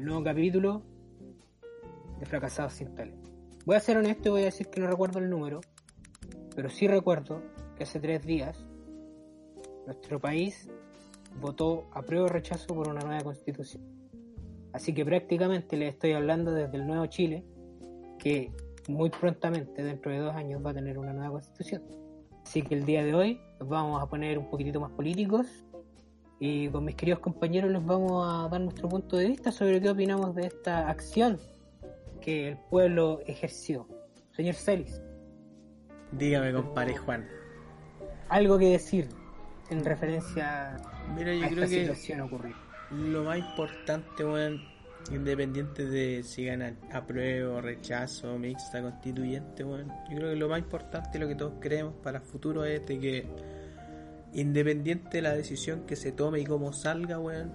el nuevo capítulo de Fracasados sin. Voy a ser honesto y voy a decir que no recuerdo el número, pero sí recuerdo que hace tres días nuestro país votó a prueba o rechazo por una nueva constitución. Así que prácticamente le estoy hablando desde el nuevo Chile, que muy prontamente, dentro de dos años, va a tener una nueva constitución. Así que el día de hoy nos vamos a poner un poquitito más políticos y con mis queridos compañeros les vamos a dar nuestro punto de vista sobre qué opinamos de esta acción que el pueblo ejerció. Señor Celis. Dígame, compadre Juan. Algo que decir en referencia Mira, yo a creo esta que situación ocurrida. lo más importante, weón, independiente de si ganan apruebo, rechazo, mixta, constituyente, weón, yo creo que lo más importante, lo que todos creemos para el futuro es de que independiente de la decisión que se tome y cómo salga, weón,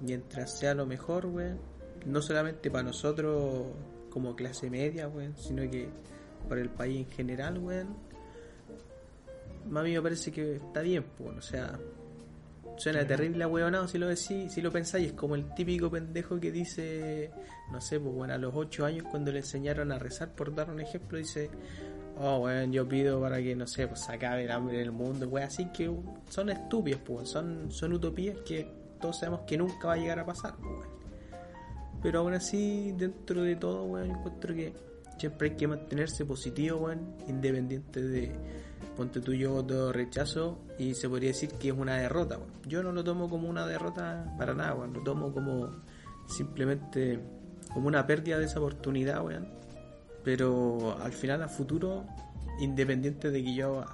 mientras sea lo mejor, weón, no solamente para nosotros como clase media, weón, sino que para el país en general, weón, a mí me parece que está bien, pues, o sea, suena terrible weonado si lo decís, si lo pensáis, es como el típico pendejo que dice, no sé, pues bueno, a los 8 años cuando le enseñaron a rezar, por dar un ejemplo, dice, oh, weón, yo pido para que, no sé, pues se acabe el hambre en el mundo, weón, así que son estúpidos, pues, son, son utopías que todos sabemos que nunca va a llegar a pasar, pues, weón. Pero aún así, dentro de todo, weón, encuentro que siempre hay que mantenerse positivo, weón, independiente de, ponte tú yo voto rechazo y se podría decir que es una derrota, weón. Yo no lo tomo como una derrota para nada, weón, lo tomo como simplemente como una pérdida de esa oportunidad, weón. Pero al final, a futuro, independiente de que yo,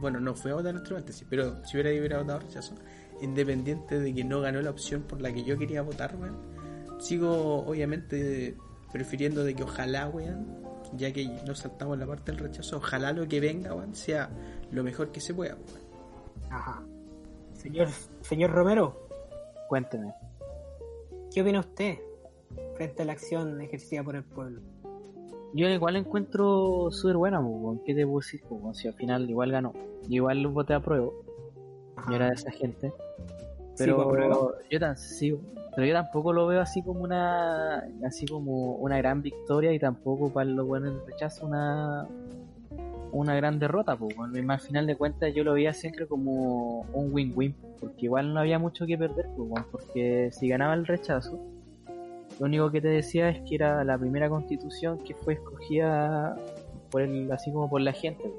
bueno, no fue a votar nuestro sí, pero si hubiera hubiera votado rechazo, independiente de que no ganó la opción por la que yo quería votar, weón, sigo obviamente prefiriendo de que ojalá, weón, ya que nos saltamos la parte del rechazo, ojalá lo que venga, weón, sea lo mejor que se pueda, weón. Ajá. Señor, señor Romero, Cuénteme. ¿qué opina usted frente a la acción ejercida por el pueblo? Yo igual encuentro súper buena, weón. ¿qué te puedo decir? Si al final igual ganó. Yo igual lo voté a prueba. Yo era de esa gente. Pero pues, yo tan, sí, pero yo tampoco lo veo así como una así como una gran victoria y tampoco para los buenos del rechazo una una gran derrota, pues al final de cuentas yo lo veía siempre como un win-win, porque igual no había mucho que perder, pues porque si ganaba el rechazo, lo único que te decía es que era la primera constitución que fue escogida por el, así como por la gente,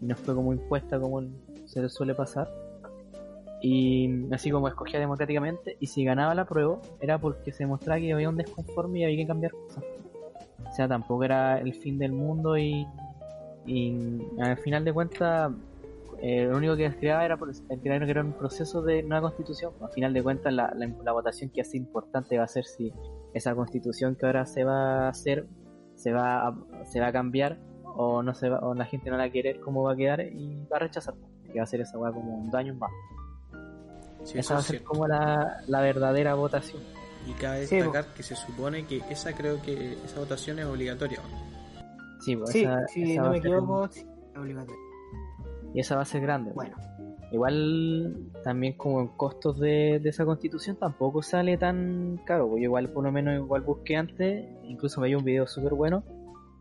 y no fue como impuesta como se le suele pasar. Y así como escogía democráticamente y si ganaba la prueba era porque se demostraba que había un desconforme y había que cambiar cosas. O sea tampoco era el fin del mundo y, y al final de cuentas eh, lo único que creaba era, el crear era un proceso de nueva constitución. Al final de cuentas la, la votación que hace importante va a ser si esa constitución que ahora se va a hacer se va a, se va a cambiar o no se va, o la gente no la quiere cómo va a quedar y va a rechazar que va a ser esa weá como un daño más Sí, esa va a ser cierto. como la, la verdadera votación. Y cabe Sí, destacar que se supone que esa creo que esa votación es obligatoria. Sí, pues Sí, esa, si esa no va me a equivoco, sí, es obligatorio. y esa va a ser grande. Bueno, Igual también como en costos de, de esa constitución tampoco sale tan caro. Yo igual por lo menos igual busqué antes, incluso veía un video súper bueno.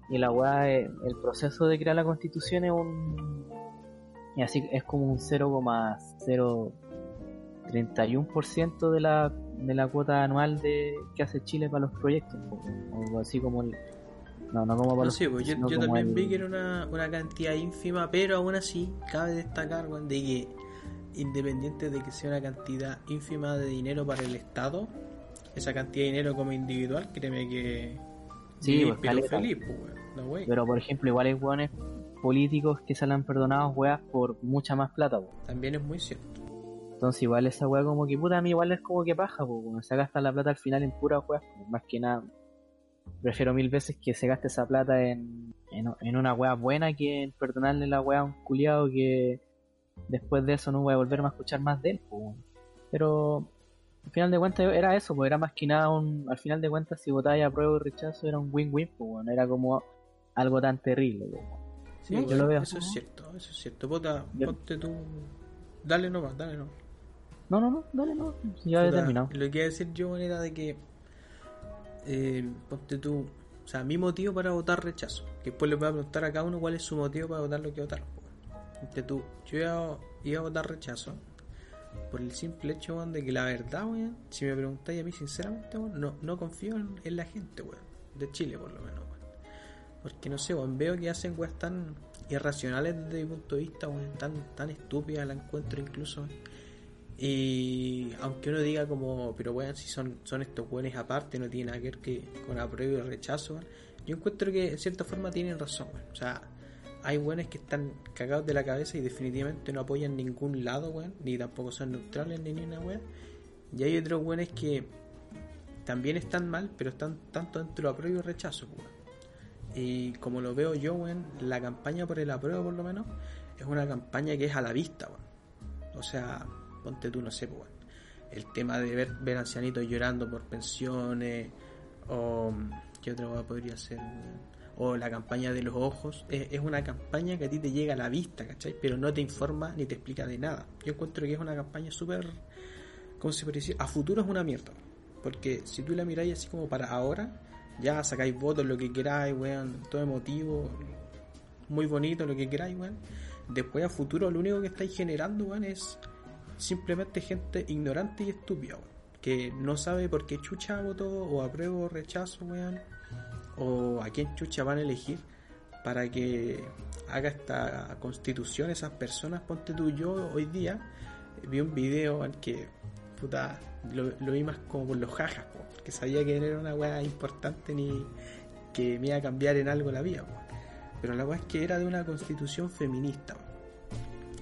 Y la weá, eh, el proceso de crear la constitución es un... Y así es como un 0,031% de la, de la cuota anual de que hace Chile para los proyectos. pues, O así como el... No, no como para No los pues yo, también el- vi que era una, una cantidad ínfima, pero aún así cabe destacar weón, de que independiente de que sea una cantidad ínfima de dinero para el Estado, esa cantidad de dinero como individual, créeme que Sí, pues, pero feliz, pues, wey. Pero por ejemplo, igual hay hueones políticos que salen perdonados weas por mucha más plata, po. También es muy cierto. Entonces igual esa wea como que puta a mí igual es como que paja, cuando se gasta la plata al final en puras weas, po. más que nada. Prefiero mil veces que se gaste esa plata en, en, en una wea buena que en perdonarle la wea a un culiado que después de eso no voy a volver a escuchar más de él, po. Pero al final de cuentas era eso, pues era más que nada un, al final de cuentas si votáis a prueba y rechazo era un win-win, pues no era como algo tan terrible. Sí, Yo lo veo. Eso es cierto, eso es cierto. Bota, Yo- ponte tú. Dale nomás, dale nomás. No, no, no, dale, no. Ya he terminado. Lo que iba a decir yo era de que eh, tú, o sea, mi motivo para votar rechazo. Que después le voy a preguntar a cada uno cuál es su motivo para votar lo que votaron. Ponte tú, yo iba, a votar rechazo por el simple hecho de que la verdad, weón, si me preguntáis a mí sinceramente, no, no confío en, la gente, weón, de Chile por lo menos. Porque no sé, weón, veo que hacen weas tan irracionales desde mi punto de vista, weón, tan, tan estúpidas la encuentro incluso. Y aunque uno diga como, pero weón, si son, son estos weones aparte, no tiene nada que ver que con apruebo y rechazo, weón. Yo encuentro que en cierta forma tienen razón, weón. O sea, hay weones que están cagados de la cabeza y definitivamente no apoyan ningún lado, weón, ni tampoco son neutrales ni ni una weón. Y hay otros weones que también están mal, pero están tanto dentro del apruebo y rechazo. Y como lo veo yo, weón, la campaña por el apruebo, por lo menos, es una campaña que es a la vista. O sea, ponte tú, no sé, weón. El tema de ver, ver ancianitos llorando por pensiones, o. ¿Qué otra weón podría ser? O la campaña de los ojos. Es, es una campaña que a ti te llega a la vista, ¿cachai? Pero no te informa ni te explica de nada. Yo encuentro que es una campaña súper. ¿Cómo se puede decir? A futuro es una mierda. Porque si tú la miráis así como para ahora, ya sacáis votos, lo que queráis, weón, todo emotivo, muy bonito, lo que queráis, weón. Después a futuro lo único que estáis generando, weón, es simplemente gente ignorante y estúpida. Que no sabe por qué chucha votó o apruebo o rechazo, weón. O a quién chucha van a elegir para que haga esta constitución esas personas. Ponte tú, yo hoy día vi un video en que, puta, lo, vi más como por los jajas, po, que sabía que era una weá importante ni que me iba a cambiar en algo la vida, pero la weá es que era de una constitución feminista.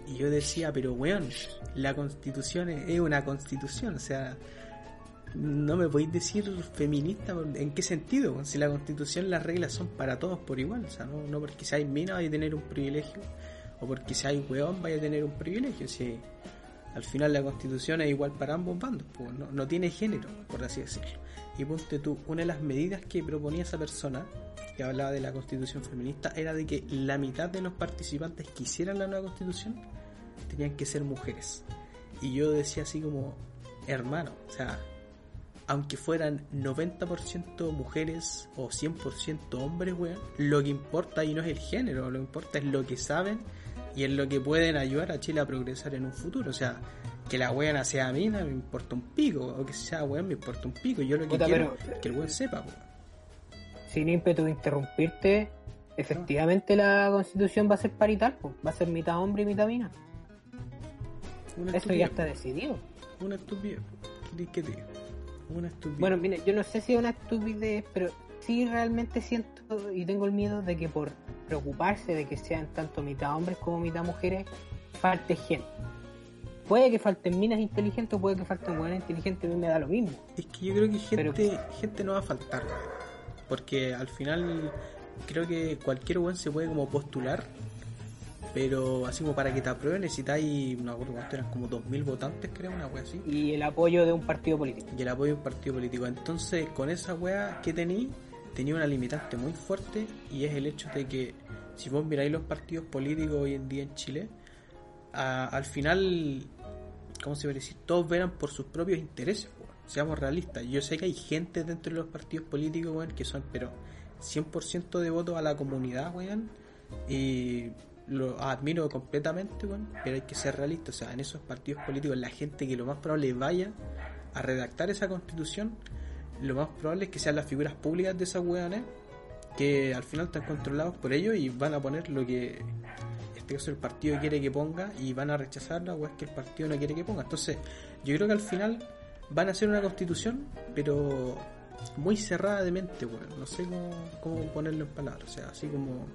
Y yo decía, pero weón, la constitución es una constitución, o sea, no me podéis decir feminista, ¿en qué sentido? Si la constitución, las reglas son para todos por igual, o sea, no, no porque seáis mina vais a tener un privilegio, o porque seáis weón vais a tener un privilegio, si al final la constitución es igual para ambos bandos, pues, no, no tiene género, por así decirlo. Y ponte tú, una de las medidas que proponía esa persona, que hablaba de la constitución feminista, era de que la mitad de los participantes que hicieran la nueva constitución tenían que ser mujeres. Y yo decía así como, hermano, o sea, aunque fueran 90% mujeres o 100% hombres, weón, lo que importa ahí no es el género, lo que importa es lo que saben y es lo que pueden ayudar a Chile a progresar en un futuro. O sea, que la weona sea mina me importa un pico, o que sea weón me importa un pico. Yo lo que Puta, quiero pero- es que el weón sepa, weón. Sin ímpetu de interrumpirte, efectivamente la constitución va a ser parital, po. va a ser mitad hombre y mitad mina. Una Eso ya está decidido. Una estupidez. ¿Qué te- digo? Una estupidez. Bueno, mire, yo no sé si es una estupidez, pero sí realmente siento y tengo el miedo de que por preocuparse de que sean tanto mitad hombres como mitad mujeres, falte gente. Puede que falten minas inteligentes o puede que falten buenas inteligentes, a mí me da lo mismo. Es que yo creo que gente, Pero- gente no va a faltar. Porque al final creo que cualquier weón se puede como postular. Pero así como para que te aprueben necesitáis, no me acuerdo cuánto eran, como 2.000 votantes, creo, una wea así. Y el apoyo de un partido político. Y el apoyo de un partido político. Entonces, con esa wea que tení, tenía una limitante muy fuerte. Y es el hecho de que, si vos miráis los partidos políticos hoy en día en Chile, a- al final, ¿cómo se puede decir? Todos verán por sus propios intereses, weón. Seamos realistas. Yo sé que hay gente dentro de los partidos políticos, weón, que son, pero 100% de voto a la comunidad, weón. Y lo admiro completamente, weón. Pero hay que ser realistas. O sea, en esos partidos políticos, la gente que lo más probable vaya a redactar esa constitución, lo más probable es que sean las figuras públicas de esas weones que al final están controlados por ellos y van a poner lo que este caso el partido quiere que ponga y van a rechazarla o es que el partido no quiere que ponga. Entonces, yo creo que al final van a hacer una constitución, pero muy cerrada de mente, weón. No sé cómo, cómo ponerlo en palabras. O sea, así como.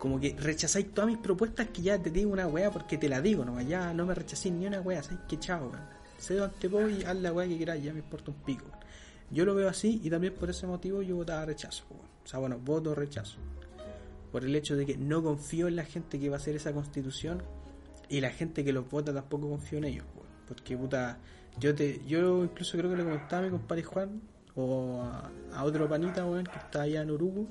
Como que rechazáis todas mis propuestas que ya te digo una weá porque te la digo nomás. Ya no me rechacéis ni una weá, ¿sabes qué chao, weón? Cedo ante vos y haz la weá que queráis, ya me importa un pico. Yo lo veo así y también por ese motivo yo votaba rechazo, weón. O sea, bueno, voto rechazo por el hecho de que no confío en la gente que va a hacer esa constitución y la gente que los vota tampoco confío en ellos, weón. porque puta, yo te, yo incluso creo que le comentaba a mi compadre Juan o a, otro panita, weón, que está allá en Urugu,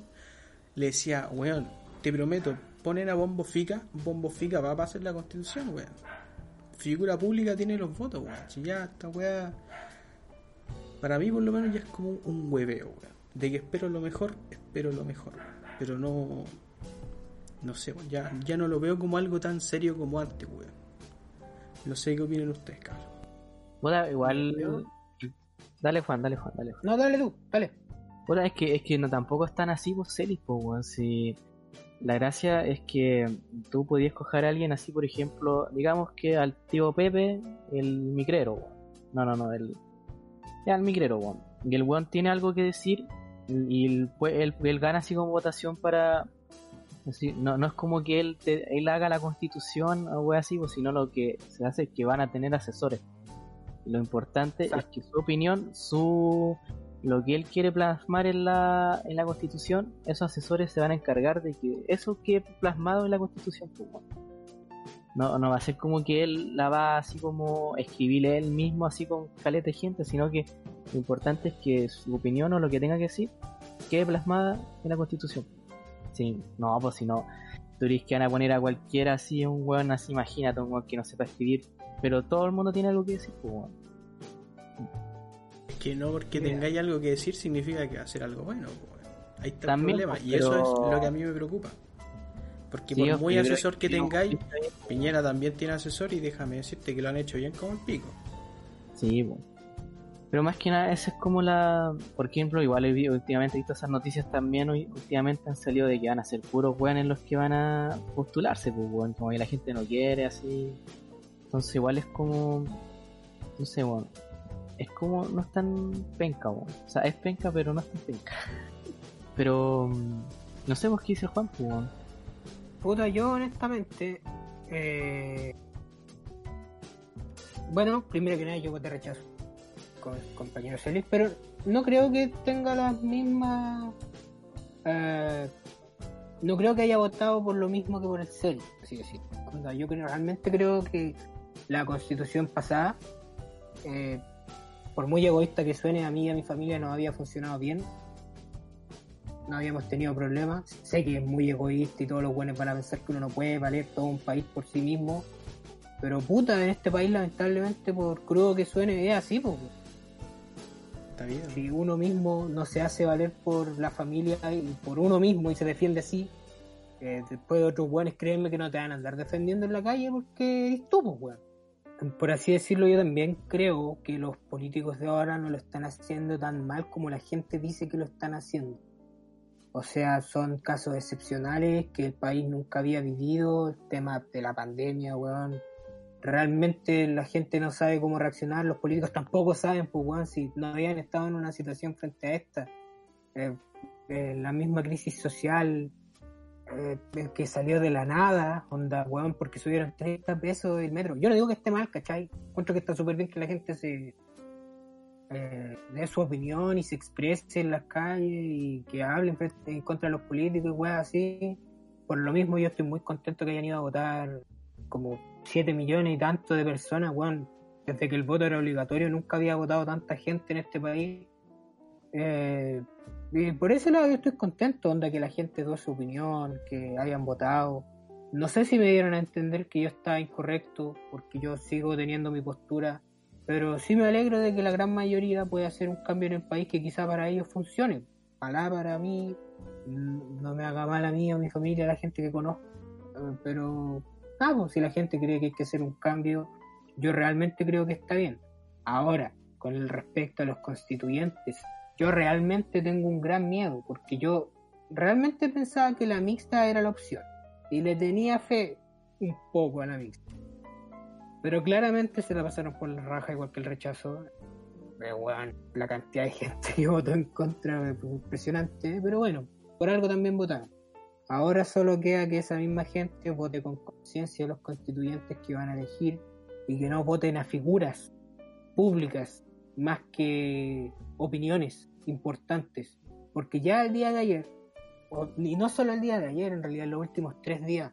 le decía, weón, te prometo, ponen a Bombo Fica, Bombo Fica va a pasar la constitución, weón. Figura pública tiene los votos, weón. Si ya esta weá para mí por lo menos ya es como un hueveo, weón. De que espero lo mejor, espero lo mejor. Pero no. No sé, weón, ya, ya no lo veo como algo tan serio como antes, weón. No sé qué opinan ustedes, cabrón. Puta, igual. Dale, Juan, dale, Juan, dale. No, dale tú, dale. Puta, es que, es que no tampoco están así, pues, series, pues, weón. Si la gracia es que tú podías coger a alguien así, por ejemplo, digamos que al tío Pepe, el micrero, weón. No, no, no, el. Ya, el micrero, weón. Y el weón tiene algo que decir y él, él, él gana así como votación para. Así, no, no es como que él, te- él haga la constitución o weón así, pues, sino lo que se hace es que van a tener asesores. Y lo importante es que su opinión, su lo que él quiere plasmar en la, en la constitución, esos asesores se van a encargar de que eso quede plasmado en la constitución. pues. No, no va a ser como que él la va así como escribirle él mismo así con caleta de gente, sino que lo importante es que su opinión o lo que tenga que decir quede plasmada en la constitución. Sí, no, pues si no, dices que van a poner a cualquiera así, un weón así, imagínate, un weón que no sepa escribir, pero todo el mundo tiene algo que decir, pues weón. Es que no porque Mira. tengáis algo que decir significa que va a ser algo bueno, weón. Ahí está También, el problema. pues, Y eso es lo que a mí me preocupa. Porque Sí, por muy asesor que tengáis. Piñera también tiene asesor y déjame decirte que lo han hecho bien como el pico. Sí, po. Pero más que nada, esa es como la. Por ejemplo, igual he últimamente he visto esas noticias también. Últimamente han salido de que van a ser puros weones los que van a postularse, pues, weón. Como que la gente no quiere, así. Entonces, igual es como. No sé, weón. Es como. No es tan penca, weón. O sea, es penca, pero no es tan penca. Pero. mm, No sé por qué dice Juan, pues, weón. Puta, yo honestamente. eh, Bueno, primero que nada, yo voté rechazo con el compañero Celis, pero no creo que tenga las mismas. eh, No creo que haya votado por lo mismo que por el Celis, así decir. Yo creo, realmente creo que la constitución pasada, eh, por muy egoísta que suene, a mí y a mi familia no había funcionado bien no habíamos tenido problemas. Sé que es muy egoísta y todos los buenos van a pensar que uno no puede valer todo un país por sí mismo. Pero puta, en este país lamentablemente por crudo que suene es así, pues. Si uno mismo no se hace valer por la familia y por uno mismo y se defiende así, eh, después otros buenos créeme que no te van a andar defendiendo en la calle porque eres tú, pues, weón. Por así decirlo, yo también creo que los políticos de ahora no lo están haciendo tan mal como la gente dice que lo están haciendo. O sea, son casos excepcionales que el país nunca había vivido, el tema de la pandemia, weón. Realmente la gente no sabe cómo reaccionar, los políticos tampoco saben, pues, weón, si no habían estado en una situación frente a esta. Eh, eh, la misma crisis social eh, que salió de la nada, onda, weón, porque subieron 30 pesos el metro. Yo no digo que esté mal, ¿cachai? Encuentro que está súper bien que la gente se dé su opinión y se exprese en las calles y que hablen en contra de los políticos y weas así. Por lo mismo yo estoy muy contento que hayan ido a votar como 7 millones y tanto de personas, weón. Desde que el voto era obligatorio nunca había votado tanta gente en este país. Eh, y por ese lado yo estoy contento, onda que la gente dio su opinión, que hayan votado. No sé si me dieron a entender que yo estaba incorrecto, porque yo sigo teniendo mi postura, pero sí me alegro de que la gran mayoría pueda hacer un cambio en el país que quizá para ellos funcione. Ojalá para mí, no me haga mal a mí, a mi familia, a la gente que conozco, pero vamos, si la gente cree que hay que hacer un cambio, yo realmente creo que está bien. Ahora, con el respecto a los constituyentes, yo realmente tengo un gran miedo, porque yo realmente pensaba que la mixta era la opción, y le tenía fe un poco a la mixta. Pero claramente se la pasaron por la raja igual que el rechazo. Bueno, la cantidad de gente que votó en contra fue impresionante, pero bueno, por algo también votaron. Ahora solo queda que esa misma gente vote con conciencia los constituyentes que van a elegir y que no voten a figuras públicas más que opiniones importantes. Porque ya el día de ayer, y no solo el día de ayer, en realidad los últimos tres días,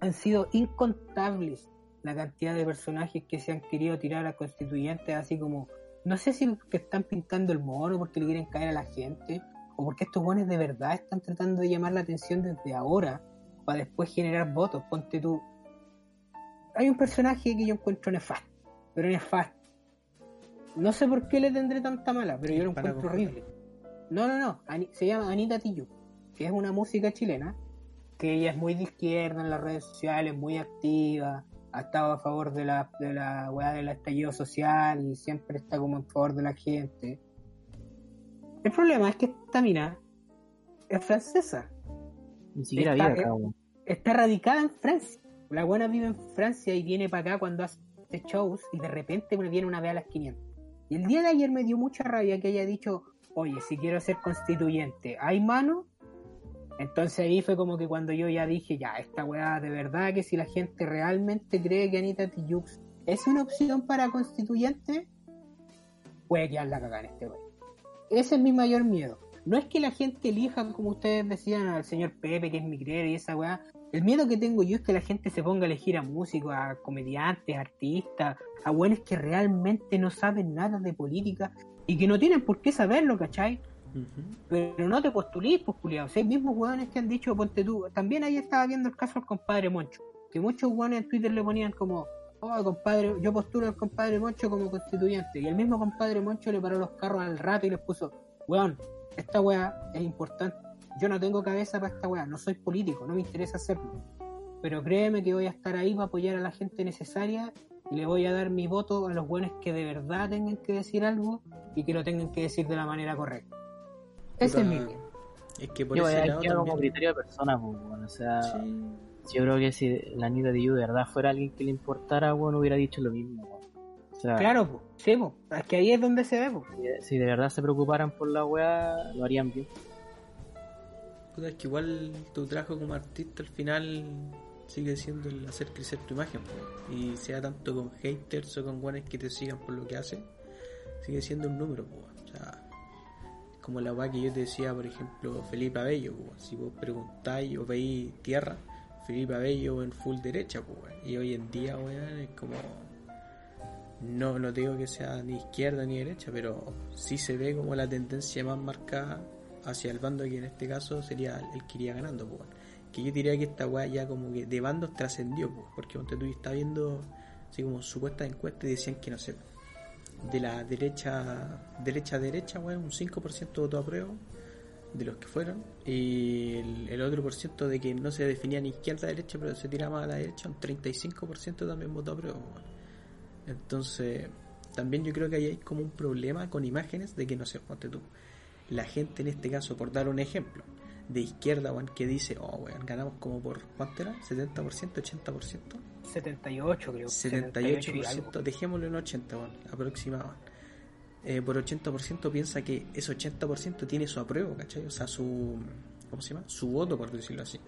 han sido incontables la cantidad de personajes que se han querido tirar a constituyentes, así como, no sé si que están pintando el mono porque le quieren caer a la gente, o porque estos buenos de verdad están tratando de llamar la atención desde ahora para después generar votos. Ponte tú. Hay un personaje que yo encuentro nefasto, pero nefasto. No sé por qué le tendré tanta mala, pero yo lo encuentro horrible. No, no, no. Ani- se llama Anita Tijoux, que es una música chilena, que ella es muy de izquierda en las redes sociales, muy activa, ha estado a favor de la, de la weá del estallido social y siempre está como en favor de la gente. El problema es que esta mina es francesa. Ni siquiera Está- vive acá, está radicada en Francia. La buena vive en Francia y viene para acá cuando hace shows y de repente me viene una vez a las 500. Y el día de ayer me dio mucha rabia que haya dicho, oye, si quiero ser constituyente, ¿hay mano? Entonces ahí fue como que cuando yo ya dije, ya, esta weá, de verdad que si la gente realmente cree que Anita Tijoux es una opción para constituyente, puede quedar la cagada en este país. Ese es mi mayor miedo. No es que la gente elija, como ustedes decían, al señor Pepe, que es mi creer y esa weá. El miedo que tengo yo es que la gente se ponga a elegir a músicos, a comediantes, artistas, a weones que realmente no saben nada de política y que no tienen por qué saberlo, ¿cachai? Pero no te postulís, pues, culiao. Si hay mismos hueones que han dicho, ponte tú. También ahí estaba viendo el caso del compadre Moncho. Que muchos hueones en Twitter le ponían como, oh, compadre, yo postulo al compadre Moncho como constituyente. Y el mismo compadre Moncho le paró los carros al rato y les puso, weón, esta weá es importante. Yo no tengo cabeza para esta weá, no soy político, no me interesa hacerlo. Pero créeme que voy a estar ahí para apoyar a la gente necesaria y le voy a dar mi voto a los buenos que de verdad tengan que decir algo y que lo tengan que decir de la manera correcta. Ese es mi. Es que por Yo, ese lado queda como también. criterio de persona, pues, weón. O sea, Sí. Yo creo que si la Anita Tijoux de verdad fuera alguien que le importara, weón, hubiera dicho lo mismo, weón. O sea, Claro, pues, sí, po. es que ahí es donde se ve. po. si- si de verdad se preocuparan por la weá, lo harían bien. Puta, es que igual tu trabajo como artista al final sigue siendo el hacer crecer tu imagen. po. Y sea tanto con haters o con guanes que te sigan por lo que haces, sigue siendo un número. po. O sea, como la weá que yo te decía, por ejemplo, Felipe Abello. po. Si vos preguntáis o veis tierra, Felipe Abello en full derecha. po, weón. y hoy en día, weón, es como. No, no digo que sea ni izquierda ni derecha, pero sí se ve como la tendencia más marcada hacia el bando que en este caso sería el que iría ganando, pues. Que yo diría que esta weá ya como que de bandos trascendió, pues, porque donde tú estás viendo así como supuestas encuestas y decían que no sé, de la derecha, derecha derecha, weón, un 5% votó apruebo de los que fueron, y el, el otro por ciento de que no se definía ni izquierda derecha, pero se tiraba a la derecha, un 35% también votó apruebo, weón. Entonces, también yo creo que ahí hay como un problema con imágenes de que no sé, ponte tú. La gente en este caso, por dar un ejemplo, de izquierda, weón, que dice, oh, weón, ganamos como por, ¿cuánto era? ¿70%? ¿80%? 78, creo. 78 y algo. 78%, dejémoslo en 80, weón, aproximado. Eh, por 80% piensa que ese 80% tiene su apruebo, ¿cachai? O sea, su, ¿cómo se llama? Su voto, por decirlo así.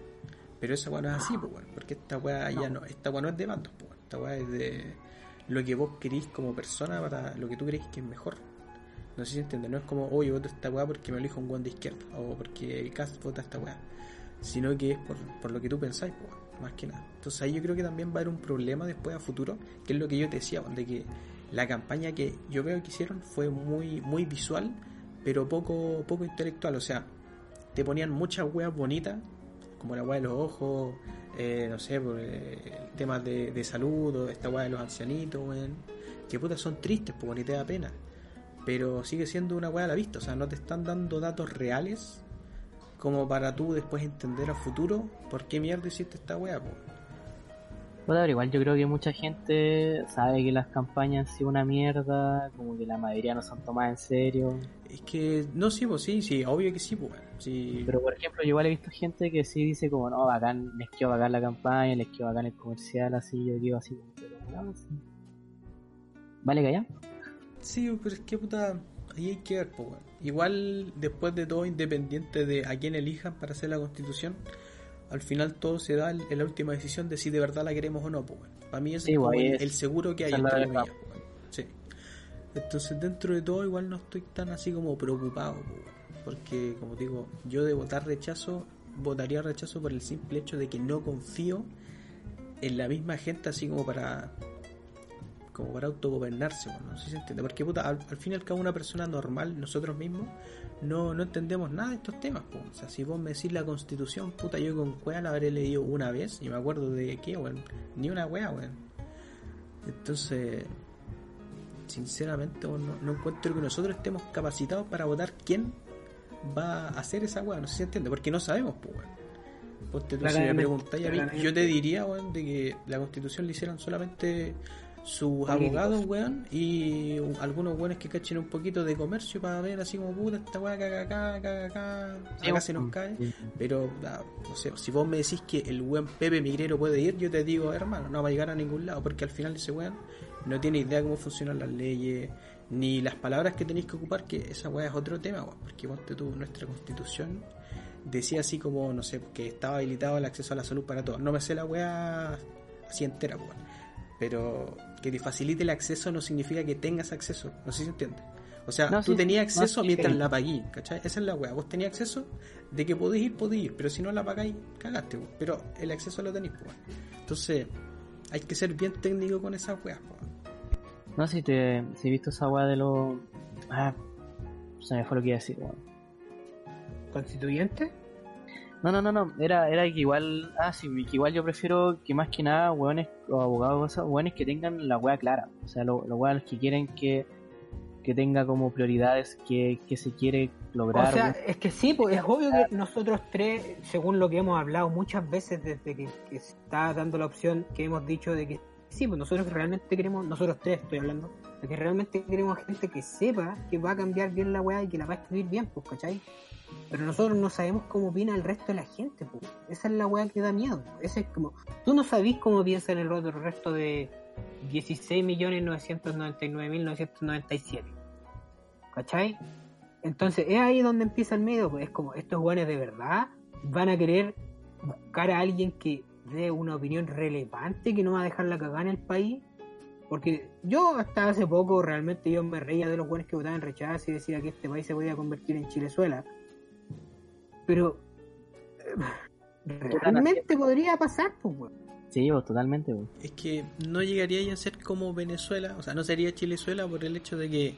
Pero esa weá no es así, pues, weón, porque esta weá ya no, esta weá no es de bandos, pues, esta weá es de lo que vos querís como persona para lo que tú crees que es mejor. No sé si entiendes, no es como, oye, voto esta weá porque me elijo un weón de izquierda, o porque el cast vota esta weá, sino que es por, por lo que tú pensáis, pues, más que nada. Entonces ahí yo creo que también va a haber un problema después a futuro, que es lo que yo te decía, de que la campaña que yo veo que hicieron fue muy, muy visual, pero poco, poco intelectual, o sea, te ponían muchas weas bonitas, como la wea de los ojos, eh, no sé, por, eh, temas de, de salud, esta wea de los ancianitos, que putas son tristes, pues ni te da pena. Pero sigue siendo una wea a la vista, o sea, no te están dando datos reales como para tú después entender a futuro por qué mierda hiciste esta wea, pues. Bueno, pero igual yo creo que mucha gente sabe que las campañas han sido una mierda, como que la mayoría no son tomadas en serio. Es que, no, sí, pues sí, sí, obvio que sí, pues, sí. Pero por ejemplo, yo igual he visto gente que sí dice como, no, bacán, les quedó bacán la campaña, les quedó bacán el comercial, así, yo digo así, como, pero no, sí. ¿Vale callar? Sí, pero es que puta, ahí hay que ver, pues. Igual, después de todo, independiente de a quién elijan para hacer la constitución, al final todo se da en en la última decisión de si de verdad la queremos o no, pues, weón. Para mí ese Sí, es como pues, ahí el, es- el seguro que hay, entre comillas, pues. Sí. Entonces, dentro de todo, igual no estoy tan así como preocupado, pues. Porque, como digo, yo de votar rechazo, votaría rechazo por el simple hecho de que no confío en la misma gente así como para como para autogobernarse, bueno, no sé si se entiende, porque puta, al, al fin y al cabo una persona normal, nosotros mismos, no, no entendemos nada de estos temas, po. o sea, si vos me decís la constitución, puta, yo con cueva la habré leído una vez y me acuerdo de qué, weón, ni una wea, weón. Entonces, sinceramente no, no encuentro que nosotros estemos capacitados para votar quién va a hacer esa weá. No sé si se entiende, porque no sabemos, pues, weón. Ponte tú, si me preguntáis a mí, yo te diría, weón, de que la constitución le hicieran solamente sus abogados, weón, y un- algunos weones que cachen un poquito de comercio para ver así como puta esta weá, caga acá, caga acá, acá se nos cae. Pero, no sé, si vos me decís que el buen Pepe Migrero puede ir, yo te digo, hermano, no va a llegar a ningún lado, porque al final ese weón no tiene idea cómo funcionan las leyes, ni las palabras que tenéis que ocupar, que esa weá es otro tema, weón, porque ponte tú, nuestra constitución decía así como, no sé, que estaba habilitado el acceso a la salud para todos. No me sé la weá así entera, weón. Pero que te facilite el acceso no significa que tengas acceso, no sé si se entiende. O sea, No, tú sí, tenías acceso mientras sí. la paguís, ¿cachai? Esa es la weá. Vos tenías acceso de que podéis ir, podéis ir, pero si no la pagáis, cagaste, weón. Pero el acceso lo tenéis, pues. weón. Entonces, hay que ser bien técnico con esas weas, pues. No sé si te si he visto esa weá de los. Ah, se me fue lo que iba a decir, weón. ¿Constituyente? No, no, no, no. Era, era que igual. Ah, sí, que igual yo prefiero que más que nada, weones o abogados, weones que tengan la weá clara. O sea, lo- los weones que quieren que, que tenga como prioridades que, que se quiere lograr. O sea, es que sí, pues es obvio que nosotros tres, según lo que hemos hablado muchas veces desde que, que se está dando la opción que hemos dicho de que sí, pues nosotros realmente queremos, nosotros tres estoy hablando, de que realmente queremos gente que sepa que va a cambiar bien la weá y que la va a escribir bien, pues, ¿cachai? Pero nosotros no sabemos cómo opina el resto de la gente. Esa es la weá que da miedo. Ese es como, tú no sabís cómo piensa el otro resto de 16.999.997. ¿Cachai? Entonces es ahí donde empieza el miedo, es como estos guanes de verdad van a querer buscar a alguien que dé una opinión relevante que no va a dejar la cagada en el país. Porque yo hasta hace poco realmente yo me reía de los buenos que votaban rechazo y decía que este país se podía convertir en Chilezuela. Pero realmente podría pasar, pues weón. Sí, pues, totalmente, weón. Es que no llegaría a ser como Venezuela, o sea, no sería Chilezuela por el hecho de que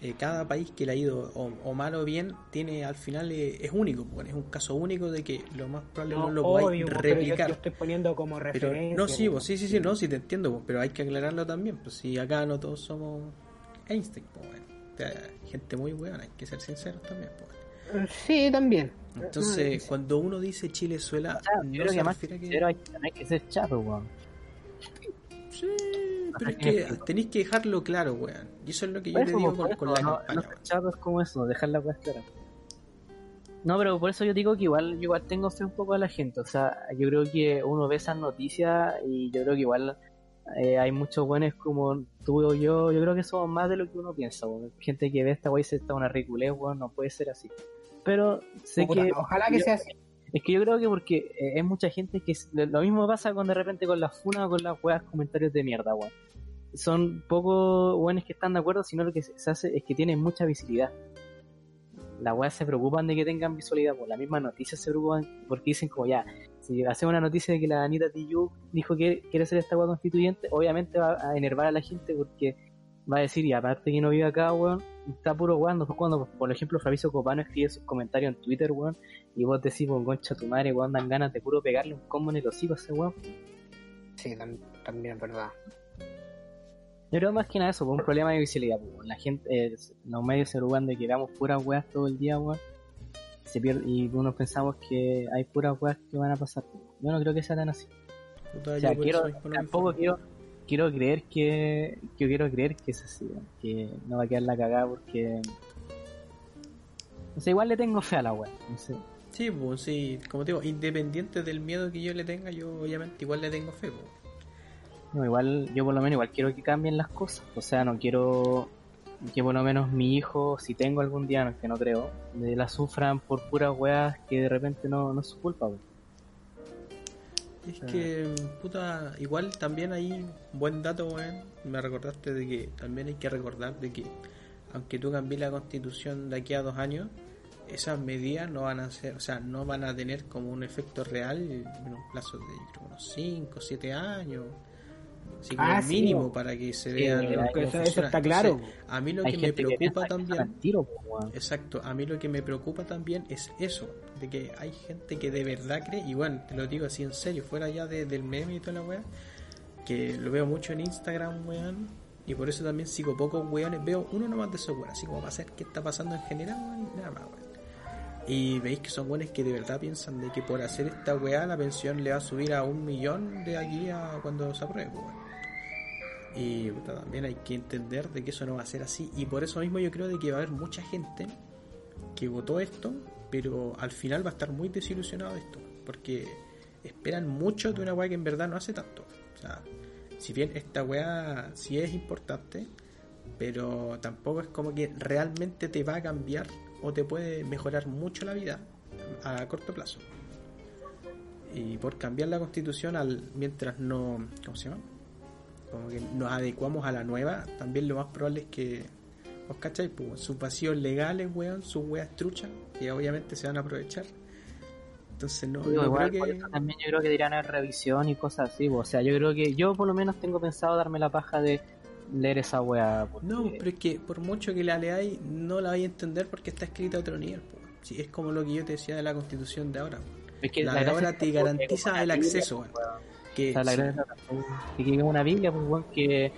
eh, cada país que le ha ido o, o mal o bien tiene al final eh, es único, pues, es un caso único de que lo más probable no, lo podáis obvio, pues, pero yo, replicar. yo estoy poniendo como Pero referencia. no, sí, vos, sí, sí, sí, no, sí te entiendo, pero hay que aclararlo también, pues si acá no todos somos Einstein, pues, bueno. O sea, hay gente muy buena, hay que ser sinceros también, pues. Sí, también. Entonces, No, cuando uno dice Chilezuela, O sea, yo no creo se que más que- hay, hay que ser chato, weón. Sí, pero es que tenéis que dejarlo claro, weón. Y eso es lo que yo te digo con, con la no, campaña, no weón. chato es como eso, dejar la clara. No, pero por eso yo digo que igual, yo igual tengo fe un poco a la gente. O sea, yo creo que uno ve esas noticias y yo creo que igual eh, hay muchos buenos como tú o yo. Yo creo que somos más de lo que uno piensa. weón. Gente que ve esta weá y se está una ridiculez, weón, no puede ser así. Pero sé puta, que. ojalá que yo- sea así. Es que yo creo que porque eh, es mucha gente que es- lo mismo pasa con de repente con las funas o con las weas comentarios de mierda, weón. Son pocos weones que están de acuerdo, sino lo que se se hace es que tienen mucha visibilidad. Las weas se preocupan de que tengan visualidad, por las mismas noticias se preocupan porque dicen como ya, si hacemos una noticia de que la Anita Tijoux dijo que quiere ser esta wea constituyente, obviamente va a enervar a la gente porque va a decir, y aparte que no vive acá, weón, está puro weón, después cuando, por ejemplo, Fabricio Copano escribe sus comentarios en Twitter, weón, y vos decís, pues, concha tu madre, weón, dan ganas de puro pegarle un combo en el hocico a ese weón. Sí, tam- también es verdad. Yo creo más que nada eso, por un problema de visibilidad, pues, weón. La gente, eh, los medios se de que veamos puras weas todo el día, weón. Se pierde, y uno pensamos que hay puras weas que van a pasar. Yo no creo que sea tan así. O sea, quiero, tampoco quiero, quiero creer que, yo quiero creer que es así, que no va a quedar la cagada porque, o sea, igual le tengo fe a la wea, no sé. Sí, pues sí, como te digo, independiente del miedo que yo le tenga, yo obviamente igual le tengo fe, pues. No, igual, yo por lo menos igual quiero que cambien las cosas. O sea, no quiero que por lo menos mi hijo, si tengo algún día, no, que no creo, la sufran por puras weas que de repente no, no es su culpa. weón. Es Ah. que, puta, igual también hay buen dato, weón. Me recordaste de que también hay que recordar de que, aunque tú cambies la constitución de aquí a dos años, esas medidas no van a ser, o sea, no van a tener como un efecto real en un plazo de yo creo, unos 5 o 7 años. Así como Ah, mínimo para que se Sí, vea pero cómo eso- está Entonces, claro. A mí lo Hay que me que preocupa que también. tiro, weón. Exacto, a mí lo que me preocupa también es eso, de que hay gente que de verdad cree, y bueno, te lo digo así en serio, fuera ya de- del meme y toda la weá, que lo veo mucho en Instagram, weón, Y por eso también sigo pocos weones. Veo uno nomás de esos weones, así como para saber qué está pasando en general, weón, nada más, weón. Y veis que son weones que de verdad piensan de que por hacer esta weá la pensión le va a subir a un millón de aquí a cuando se apruebe, pues. Y también hay que entender de que eso no va a ser así. Y por eso mismo yo creo de que va a haber mucha gente que votó esto, pero al final va a estar muy desilusionado de esto. Porque esperan mucho de una weá que en verdad no hace tanto. O sea, si bien esta weá sí es importante, pero tampoco es como que realmente te va a cambiar o te puede mejorar mucho la vida a corto plazo. Y por cambiar la constitución al mientras no, ¿cómo se llama? Como que nos adecuamos a la nueva, también lo más probable es que, ¿os cacháis? Pues, sus vacíos legales, weón, sus weas truchas, que obviamente se van a aprovechar. Entonces no, no igual, creo que... también yo creo que haber revisión y cosas así. po. O sea, yo creo que yo por lo menos tengo pensado darme la paja de leer esa wea. porque- No, pero es que por mucho que la leáis, no la vais a entender porque está escrita a otro nivel. po. Sí, es como lo que yo te decía de la constitución de ahora. es que la de gracia ahora te garantiza el Biblia, acceso. Que O sea, la sí, gracia es que es una Biblia, pues, weón, que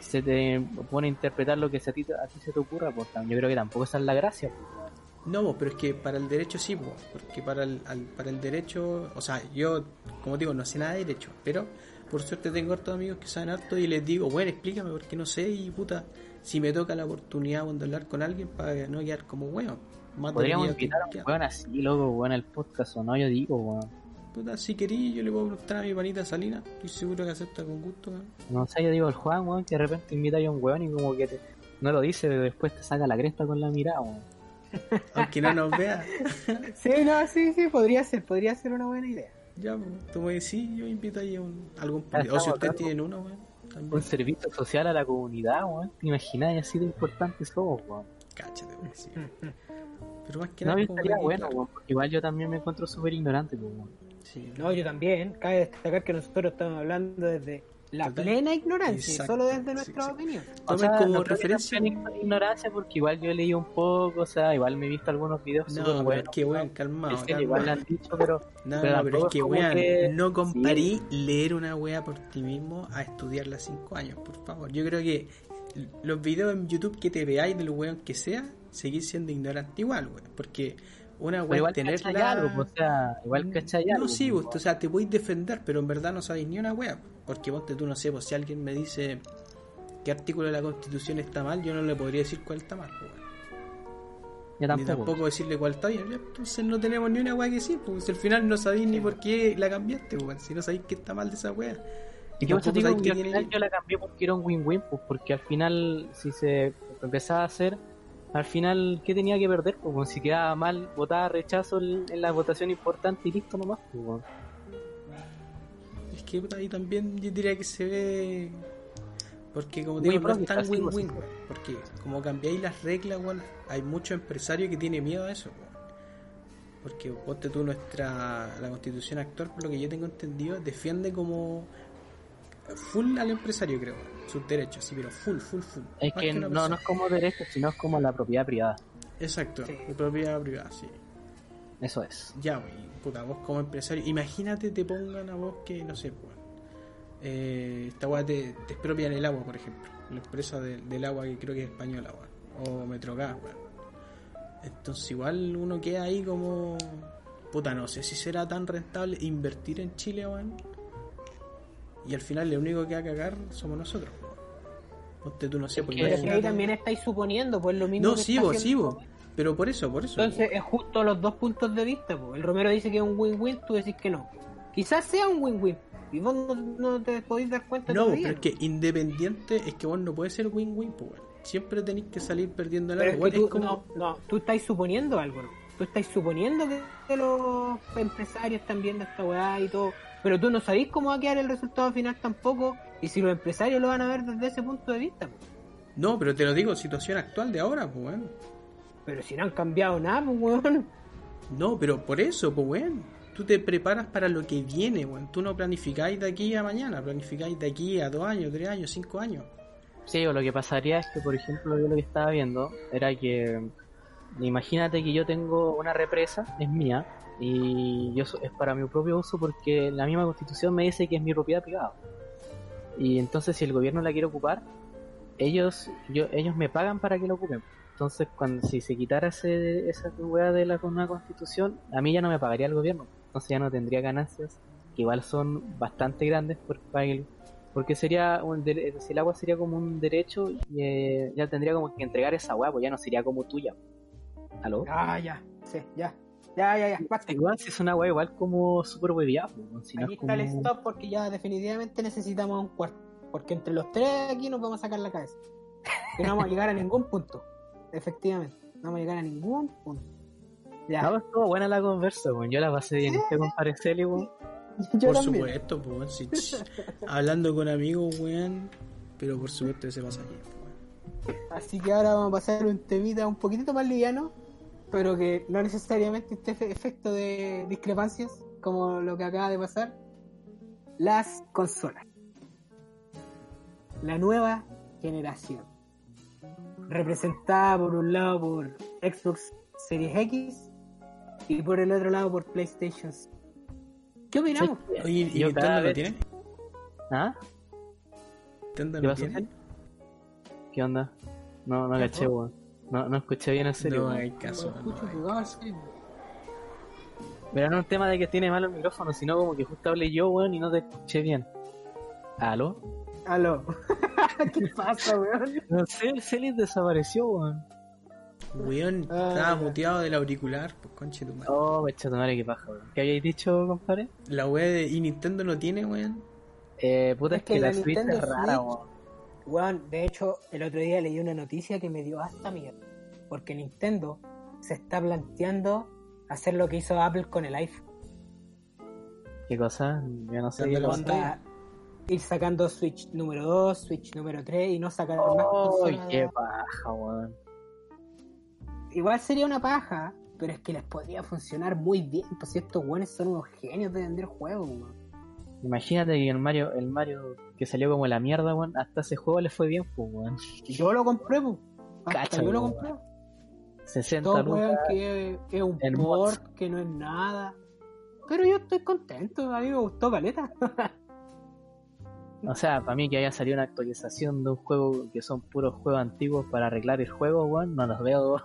se te pone a interpretar lo que a, ti, a ti se te ocurra. Pues, yo creo que tampoco esa es la gracia. pues. No, pero es que para el derecho sí, po, porque para el, al- para el derecho, o sea, yo, como digo, no sé nada de derecho, pero por suerte tengo hartos amigos que saben harto y les digo, bueno, explícame porque no sé y puta, si me toca la oportunidad de hablar con alguien para no quedar como weón. Más Podríamos invitar a un weón así, loco, weón, al podcast o no, yo digo, weón. Puta, si querí, yo le puedo preguntar a mi panita Salina, estoy seguro que acepta con gusto, weón. No sé, yo digo el Juan, weón, que de repente invita a un weón y como que te- no lo dice, pero después te saca la cresta con la mirada, weón. Aunque no nos vea. Sí, no, sí, sí, podría ser, podría ser una buena idea. Ya, tú me decís, yo invito ahí a un, algún. O si ustedes acá, tienen uno, weón. Un servicio social a la comunidad, weón. ¿Te imaginas? Así de importante somos, weón. Cáchate, weón, sí. Pero más que No, nada, estaría bueno, weón. porque Igual yo también me encuentro súper ignorante, pues, weón. Sí. No, yo también. Cabe destacar que nosotros estamos hablando desde la Total. plena ignorancia, Exacto, solo desde sí, nuestra sí. opinión. Tomen como no creo que referencia. sea tan ignorancia porque igual yo leído un poco, o sea, igual me he visto algunos videos No, pero buenos. es que, weón, calmado. En serio, igual le calmado. han dicho, pero No, pero no, pero es que, es como weón, que- no comparí leer una wea por ti mismo a estudiarla 5 años, por favor. Yo creo que los videos en YouTube que te veáis del weón que sea, seguís siendo ignorante igual, weón. Porque una wea igual es tenerla. algo, pues, o sea, igual cachai algo. No, sí, pues, vos, o sea, te podéis defender, pero en verdad no sabéis ni una wea. Porque vos, te- tú no sé, pues si alguien me dice qué artículo de la Constitución está mal, yo no le podría decir cuál está mal, pues. Yo Ni tampoco. tampoco decirle cuál está bien. Entonces no tenemos ni una wea que decir, pues si al final no sabéis ni por qué la cambiaste, pues, si no sabéis qué está mal de esa wea. Y yo te tampoco digo que al tiene final yo la cambié porque era un win-win, pues porque al final, si se empezaba a hacer, al final, ¿qué tenía que perder? Pues si quedaba mal, votaba rechazo en la votación importante y listo nomás. Pues, que ahí también yo diría que se ve. Porque como digo, no es tan hipócrita, sí, win-win. Porque como cambiáis las reglas, weón, hay muchos empresarios que tienen miedo a eso, weón. Porque ponte tú nuestra. La constitución actual, por lo que yo tengo entendido, defiende como. Full al empresario, creo, sus derechos, sí, pero full, full, full. Es Más que no, no es como derecho, sino es como la propiedad privada. Exacto, Sí. de propiedad privada, sí. Eso es. Ya, wey, puta, vos como empresario, imagínate te pongan a vos que, no sé, pues, eh, esta weá te, te expropian el agua, por ejemplo, la empresa de- del agua que creo que es española, weón, o Metrogas, weón. Entonces igual uno queda ahí como, puta, no sé si será tan rentable invertir en Chile, weón. Y al final lo único que va a cagar somos nosotros, weón. Ponte tú, no sé, pues Pero si ahí también estáis suponiendo, pues lo mismo. No, que sí, vos, sí, vos. Pero por eso, por eso. Entonces es justo los dos puntos de vista. Pues. El Romero dice que es un win-win, tú decís que no. Quizás sea un win-win. Y vos no, no te podéis dar cuenta No, todavía. pero es que independiente es que vos no puede ser win-win, pues. Siempre tenéis que salir perdiendo en Pero algo. es que weón. tú, es como. no, no, tú estáis suponiendo algo, ¿no? Tú estáis suponiendo que, los empresarios están viendo esta weá y todo. Pero tú no sabéis cómo va a quedar el resultado final tampoco. Y si los empresarios lo van a ver desde ese punto de vista. pues. No, pero te lo digo, situación actual de ahora, pues, weón. Pero si no han cambiado nada, pues weón. No, pero por eso, pues, weón. Tú te preparas para lo que viene, weón. Tú no planificáis de aquí a mañana, planificáis de aquí a dos años, tres años, cinco años. Sí, o lo que pasaría es que, por ejemplo, yo lo que estaba viendo era que, imagínate que yo tengo una represa, es mía, y yo es para mi propio uso porque la misma constitución me dice que es mi propiedad privada. Y entonces si el gobierno la quiere ocupar, ellos yo, ellos me pagan para que lo ocupen. Entonces, cuando si se quitara ese, esa weá de la nueva constitución, a mí ya no me pagaría el gobierno. Entonces ya no tendría ganancias, que igual son bastante grandes por, para el- porque sería un el agua sería como un derecho y eh, ya tendría como que entregar esa weá, pues ya no sería como tuya. ¿Aló? Ah, ya, sí, ya. Ya, ya, ya, basta. Igual si es una weá igual como súper hueviada, pues, Aquí es está el stop porque ya definitivamente necesitamos un cuarto. Porque entre los tres aquí nos vamos a sacar la cabeza. Que no vamos a llegar a ningún punto. Efectivamente. No vamos a llegar a ningún punto. Ya. No, estuvo buena la conversa, weón. Yo la pasé bien este compadre Celi, weón. Por también. supuesto, pues, weón, si- ch- hablando con amigos, weón. Pero por supuesto que se pasa bien, pues. Así que ahora vamos a pasar un temita un poquitito más liviano, pero que no necesariamente esté efe- efecto de discrepancias, como lo que acaba de pasar. Las consolas. La nueva generación. Representada por un lado por Xbox Series X y por el otro lado por PlayStation. ¿Qué opinamos? Oye, ¿y Nintendo lo tiene? ¿Ah? ¿Nintendo ¿Qué lo tiene? ¿Qué onda? No, no ¿Qué caché, weón. No, no escuché bien en serio. No hay caso. Escucho no hay caso. Pero no es un tema de que tiene malo el micrófono, sino como que justo hablé yo, weón, y no te escuché bien. ¿Aló? Aló. ¿Qué pasa, weón? No sé, el Celi desapareció, weón. Weón, Ah, estaba muteado del auricular, pues conche tu madre. Oh, pecho tu madre, qué paja, weón. ¿Qué habéis dicho, compadre? La weá de. ¿Y Nintendo no tiene, weón? Eh, puta, Es es que, que la Switch Nintendo es rara, Switch- weón. Weón, de hecho, el otro día leí una noticia que me dio hasta miedo. Porque Nintendo se está planteando hacer lo que hizo Apple con el iPhone. ¿Qué cosa? Yo no sé. Qué cosa. Ir sacando Switch número 2, Switch número 3 y no sacar más Oh, consolas. qué paja, weón. Igual sería una paja, pero es que les podría funcionar muy bien. Pues si estos weones son unos genios de vender juegos, weón. Imagínate que el Mario, el Mario que salió como la mierda, weón, hasta ese juego le fue bien, pues, weón. Yo lo compré, pues. Cacha, yo lo compré. 60 Todos lucas. weón que es un port, que no es nada. Pero yo estoy contento, a mí me gustó caleta. O sea, para mí que haya salido una actualización de un juego que son puros juegos antiguos para arreglar el juego, weón, no los veo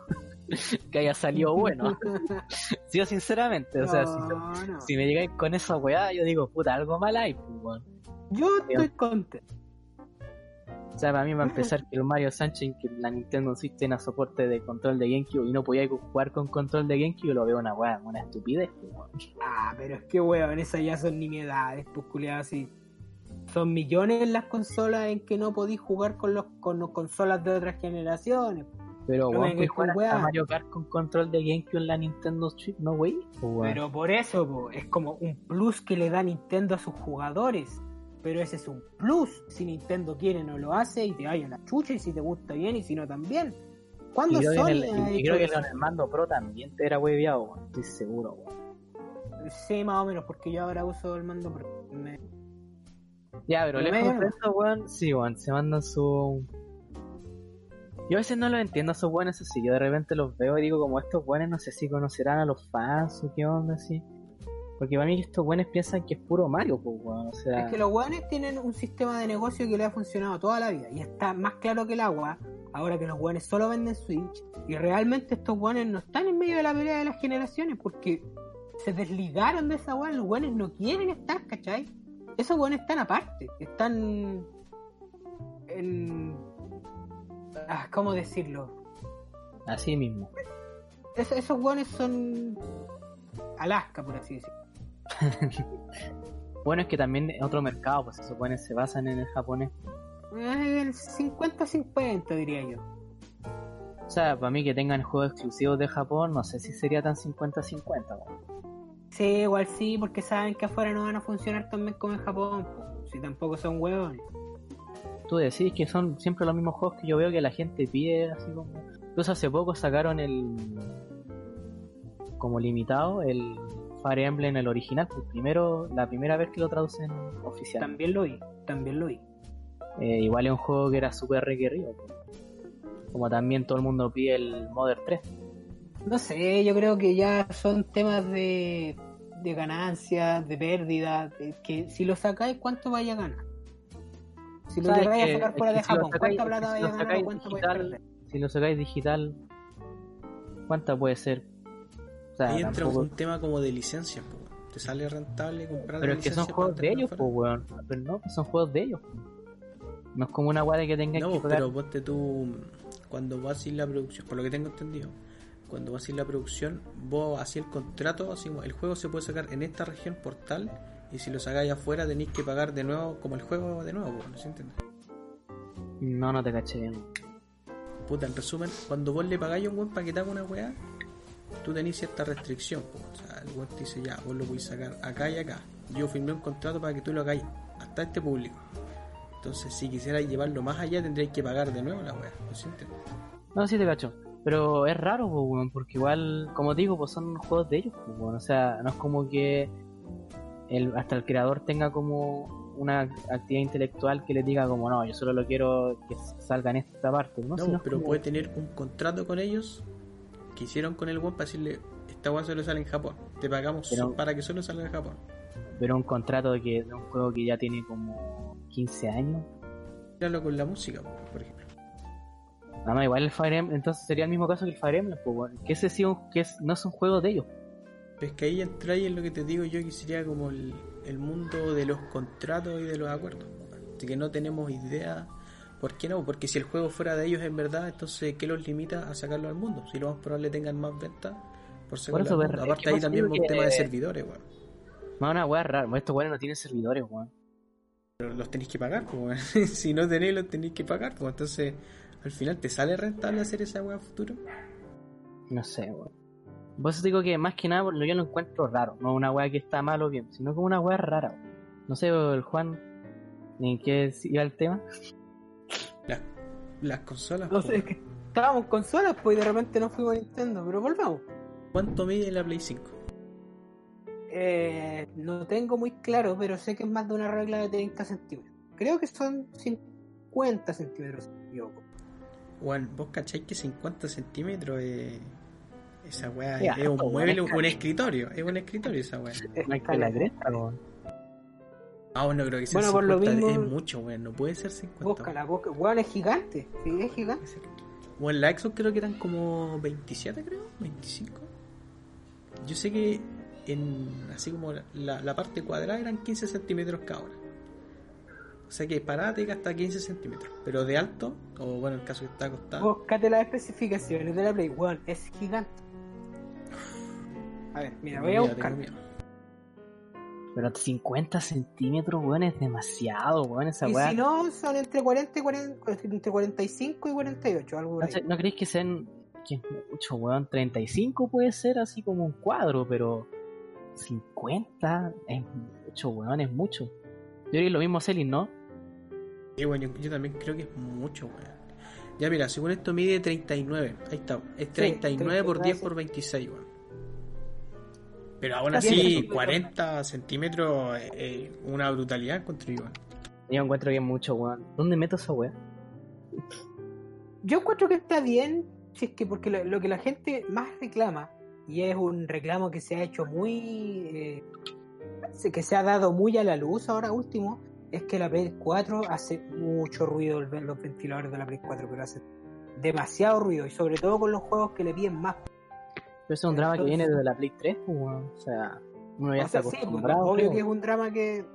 que haya salido bueno. Sí, yo sinceramente, o sea, si, No, no. si me llegáis con esa weá, yo digo, puta, algo mal hay, pues, weón. Yo estoy contento. O sea, para mí va a empezar que el Mario Sánchez, que la Nintendo Switch tenga soporte de control de GameCube y no podía jugar con control de GameCube, lo veo una weá, una estupidez, pues, weón. Ah, pero es que weón, esas ya son nimiedades, pues culiadas así. Son millones las consolas en que no podéis jugar con los con los consolas de otras generaciones. Pero, No weón, jugar con hasta. Mario Kart con control de GameCube en la Nintendo Switch, no, wey. Pues, weón. Pero por eso, po, es como un plus que le da Nintendo a sus jugadores. Pero ese es un plus. Si Nintendo quiere, no lo hace y te vaya a la chucha. Y si te gusta bien y si no, también. Y ¿Cuándo creo, que en Sony el, ha y hecho creo que con el mando Pro también te era hueveado, weón. Estoy seguro, weón. Sí, más o menos, porque yo ahora uso el mando Pro. Me- Ya, pero lejos de eso, weón, sí, weón, se mandan su... Yo a veces no lo entiendo a esos weones así, yo de repente los veo y digo como estos weones no sé si conocerán a los fans o qué onda así. Porque para mí estos weones piensan que es puro Mario, pues weón, o sea... Es que los weones tienen un sistema de negocio que le ha funcionado toda la vida y está más claro que el agua. Ahora que los weones solo venden Switch y realmente estos weones no están en medio de la pelea de las generaciones porque se desligaron de esa weá. Los weones no quieren estar, ¿cachai? Esos weones están aparte, están en. Ah, ¿Cómo decirlo? Así mismo. Es- esos weones son Alaska, por así decirlo. Bueno, es que también es otro mercado, pues esos weones se basan en el japonés. Es el 50-50, diría yo. O sea, para mí que tengan juegos exclusivos de Japón, no sé si sería tan 50-50, weón. Sí, igual sí, porque saben que afuera no van a funcionar tan bien como en Japón. Si tampoco son huevones. Tú decís que son siempre los mismos juegos que yo veo que la gente pide, así como... Incluso hace poco sacaron el... Como limitado, el Fire Emblem, el original, pues primero, la primera vez que lo traducen oficial. También lo vi, también lo vi. Eh, igual es un juego que era súper requerido. pues. Como también todo el mundo pide el Modern 3. No sé, yo creo que ya son temas de, de ganancias, de pérdidas, de que si lo sacáis, ¿cuánto vaya a ganar? Si lo ¿Sabes llegáis a sacar fuera de si Japón, sacáis- ¿cuánta plata si a ganar o cuánto vais a digital, perder? Si lo sacáis digital, ¿cuánta puede ser? O sea, Ahí entra tampoco- un tema como de licencias. Te sale rentable comprar Pero la es que son licencia juegos de ellos, pues, weón. Pero no, son juegos de ellos. No es como una de que tengan No, que pagar. pero ponte tú, cuando vas a hacer la producción, por lo que tengo entendido, cuando vas a hacer la producción, vos hacés el contrato, así el juego se puede sacar en esta región por tal, y si lo sacáis afuera tenéis que pagar de nuevo, como el juego de nuevo, ¿no se entiende? No, no te caché bien. Puta, en resumen, cuando vos le pagáis a un weón para que te haga una weá, tú tenés cierta restricción, po. o sea, el weón te dice ya, vos lo podéis sacar acá y acá. Yo firmé un contrato para que tú lo hagáis hasta este público. Entonces, si quisierais llevarlo más allá, tendréis que pagar de nuevo la weá, ¿no se entiende? No, sí te cacho. Pero es raro, pues, porque igual, como digo, pues son juegos de ellos, pues. O sea, no es como que el, hasta el creador tenga como una actividad intelectual que le diga como, no, yo solo lo quiero que salga en esta parte, ¿no? Pero como- puede tener un contrato con ellos que hicieron con el weón para decirle, esta weá solo sale en Japón, te pagamos Pero- para que solo salga en Japón. Pero un contrato de, que, de un juego que ya tiene como 15 años. Míralo con la música, po, por ejemplo. Nada más, igual el Fire Emblem, entonces sería el mismo caso que el Fire Emblem, pues, weón. Que ese sí un- que es, no es un juego de ellos. Es que ahí entráis en lo que te digo yo que sería como el, el mundo de los contratos y de los acuerdos. Así que no tenemos idea. ¿Por qué no? Porque si el juego fuera de ellos en verdad, entonces ¿qué los limita a sacarlo al mundo? Si lo más probable tengan más ventas por eso, es Aparte ahí también un tema de servidores, weón. No, una weá rara, estos weones no tienen servidores, weón. Pero los tenéis que pagar, pues, weón. si no tenéis, los tenéis que pagar, pues entonces al final te sale rentable hacer esa weá futuro. No sé, weón. Por eso digo que más que nada lo- yo lo encuentro raro. No una weá que está mal o bien, sino como una weá rara. weón. No sé, el Juan, ¿en qué iba el tema? Las, las consolas, No sé, es que estábamos en consolas, pues y de repente nos fuimos a Nintendo, pero volvamos. ¿cuánto mide la Play 5? Eh, no tengo muy claro, pero sé que es más de una regla de 30 centímetros. Creo que son 50 centímetros, si no me equivoco. Juan, vos cacháis que 50 centímetros es. Esa weá es, es un mueble, weón. un escritorio. Es un escritorio esa weá. Es No la cresta, weón. Ah, bueno, creo que sea Bueno, por lo 50 es mismo- mucho, weón. No puede ser 50. Búscala, búscala. Weón, es gigante. Sí, es gigante. O en la Xbox creo que eran como 27, creo. 25. Yo sé que en así como la, la parte cuadrada eran 15 centímetros cada una. O sea que parada te hasta 15 centímetros. Pero de alto, o bueno, en el caso que está acostada. Búscate las especificaciones de la Play. Weón, es gigante. A ver, mira, voy a buscar. Pero 50 centímetros, weón, es demasiado, weón, esa Y weá. si no, son entre 40 y 40, entre 45 y 48, algo por ¿No, ahí. sé- ¿no creéis que sean que es mucho, weón? 35 puede ser así como un cuadro, pero 50 es mucho, weón, es mucho. Yo que es lo mismo Celine, ¿no? Sí, bueno, yo, yo también creo que es mucho, weón. Ya mira, según esto mide 39. Ahí está. Es 39 por 10 por 26, weón. Pero aún así, bien. 40 centímetros es es una brutalidad encuentro yo. weón. Yo encuentro es mucho, weón. ¿Dónde meto esa weá? Yo encuentro que está bien, si es que porque lo, lo que la gente más reclama, y es un reclamo que se ha hecho muy. eh, que se ha dado muy a la luz ahora último, es que la Play 4 hace mucho ruido los ventiladores de la Play 4, pero hace demasiado ruido, y sobre todo con los juegos que le piden más. Pero es un drama que viene desde la Play 3, pues. O sea, uno ya O está sea, sí, pues, acostumbrado. obvio creo. que es un drama que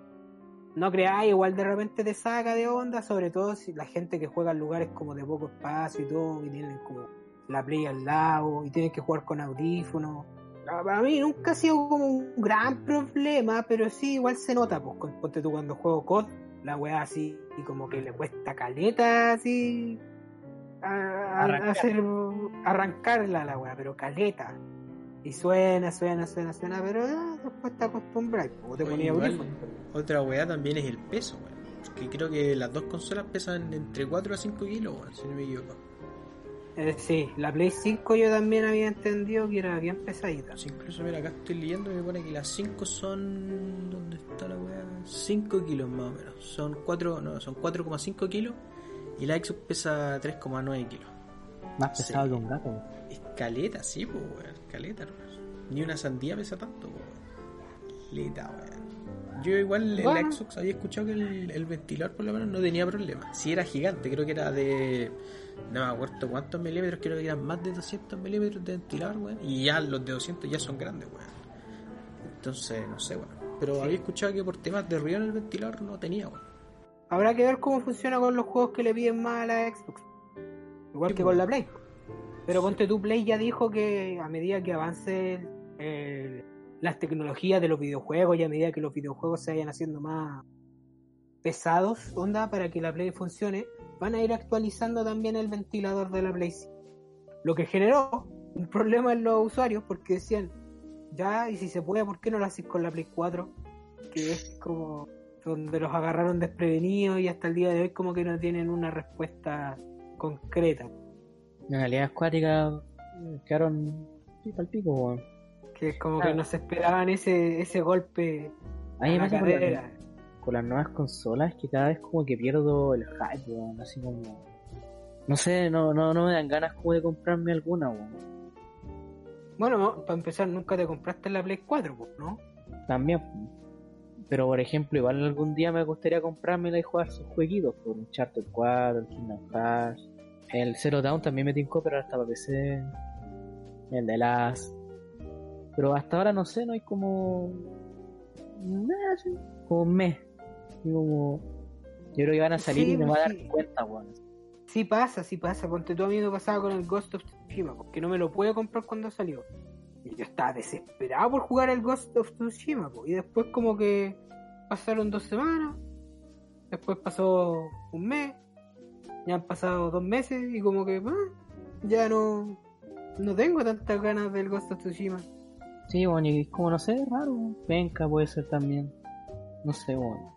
no creáis, igual de repente te saca de onda, sobre todo si la gente que juega en lugares como de poco espacio y todo, y tienen como la play al lado, y tienen que jugar con audífonos. Para mí nunca ha sido como un gran problema, pero sí igual se nota, pues, ponte tú cuando juego COD, la weá así, y como que le cuesta caleta, así, a, a- Arrancar. hacer, arrancarla la weá, pero caleta. Y suena, suena, suena, suena, pero ah, después te acostumbras, o te Oye, ponía. Otra weá también es el peso, weón. Porque creo que las dos consolas pesan entre 4 a 5 kilos, weón, si no me equivoco. Eh, sí, la Play 5 yo también había entendido que era bien pesadita. Sí, incluso, mira, acá estoy leyendo y me pone que las 5 son. ¿Dónde está la weá? 5 kilos más o menos. Son 4, no, son 4,5 kilos. Y la Xbox pesa 3,9 kilos. Más pesado Sí. que un gato, weón. Escaleta, sí, pues, weón. Escaleta, hermano. Ni una sandía pesa tanto, weón. Escaleta, weón. Yo igual en Bueno. la Xbox había escuchado que el, el ventilador por lo menos no tenía problema. Si era gigante, creo que era de... No me acuerdo cuántos milímetros, creo que eran más de 200 milímetros de ventilador, weón. Y ya los de 200 ya son grandes, weón. Entonces, no sé, weón. Pero había escuchado que por temas de ruido en el ventilador no tenía, weón. Habrá que ver cómo funciona con los juegos que le piden más a la Xbox. Igual Sí, que con la Play. Pero ponte tu Play ya dijo que a medida que avance eh, las tecnologías de los videojuegos y a medida que los videojuegos se vayan haciendo más pesados, onda, para que la Play funcione, van a ir actualizando también el ventilador de la Play 5. Lo que generó un problema en los usuarios porque decían, ya, y si se puede, ¿por qué no lo haces con la Play 4? Que es como donde los agarraron desprevenidos y hasta el día de hoy como que no tienen una respuesta concreta. En realidad acuáticas quedaron pico al pico. Que es como Claro. que no se esperaban ese, ese golpe A a la- carrera. Con las nuevas consolas que cada vez como que pierdo el hype, weón. Así como. No sé, no, no, no me dan ganas como de comprarme alguna, weón. Bueno, no, para empezar, nunca te compraste la Play 4, pues, ¿no? También. Pero por ejemplo, igual algún día me gustaría comprármela y jugar sus jueguitos, por un Charter 4, el Kingdom Hearts, el Zero Dawn también me tincó, pero hasta para PC, el de las. Pero hasta ahora no sé, no hay como. Nada, como un mes. Y como. Yo creo que van a salir Sí, y me pues va a dar sí. cuenta, weón. Sí pasa, sí pasa. Ponte tú a mí me pasaba con el Ghost of Tsushima, porque no me lo pude comprar cuando salió. Y yo estaba desesperado por jugar el Ghost of Tsushima, po. y después como que pasaron dos semanas, después pasó un mes, ya han pasado dos meses y como que ah, ya no, no tengo tantas ganas del Ghost of Tsushima. Sí, bueno, y como no sé, raro, penca puede ser también. No sé, bueno.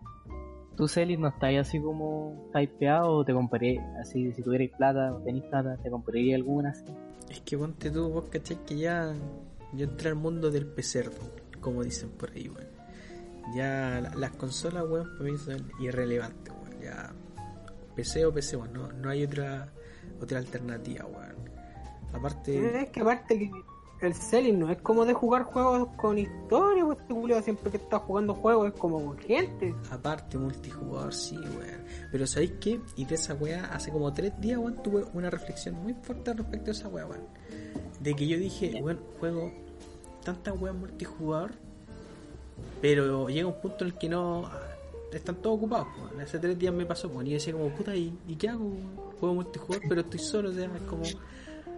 ¿Tú, Celis, no estás así como hypeado o te compraría, así, si tuvierais plata o tenéis plata, te compraría alguna así? Es que ponte tú, vos cachai que ya yo entré al mundo del pecerdo, como dicen por ahí, weón. Ya la- las consolas, weón, para mí son irrelevantes, weón. Ya PC o PC, weón, no, no hay otra otra alternativa, weón. Aparte, Es que aparte que el selling no es como de jugar juegos con historia, pues este culiao siempre que está jugando juegos es como con gente. aparte multijugador, sí, weón. Pero ¿sabéis qué? Y de esa weá, hace como tres días, weón, tuve una reflexión muy fuerte respecto a esa weá, weón. De que yo dije, weón, juego tantas weas multijugador, pero llega un punto en el que no están todos ocupados. weón. Hace tres días me pasó, weón, y yo decía como, puta, ¿y, ¿y qué hago? Juego multijugador, pero estoy solo, o sea, es como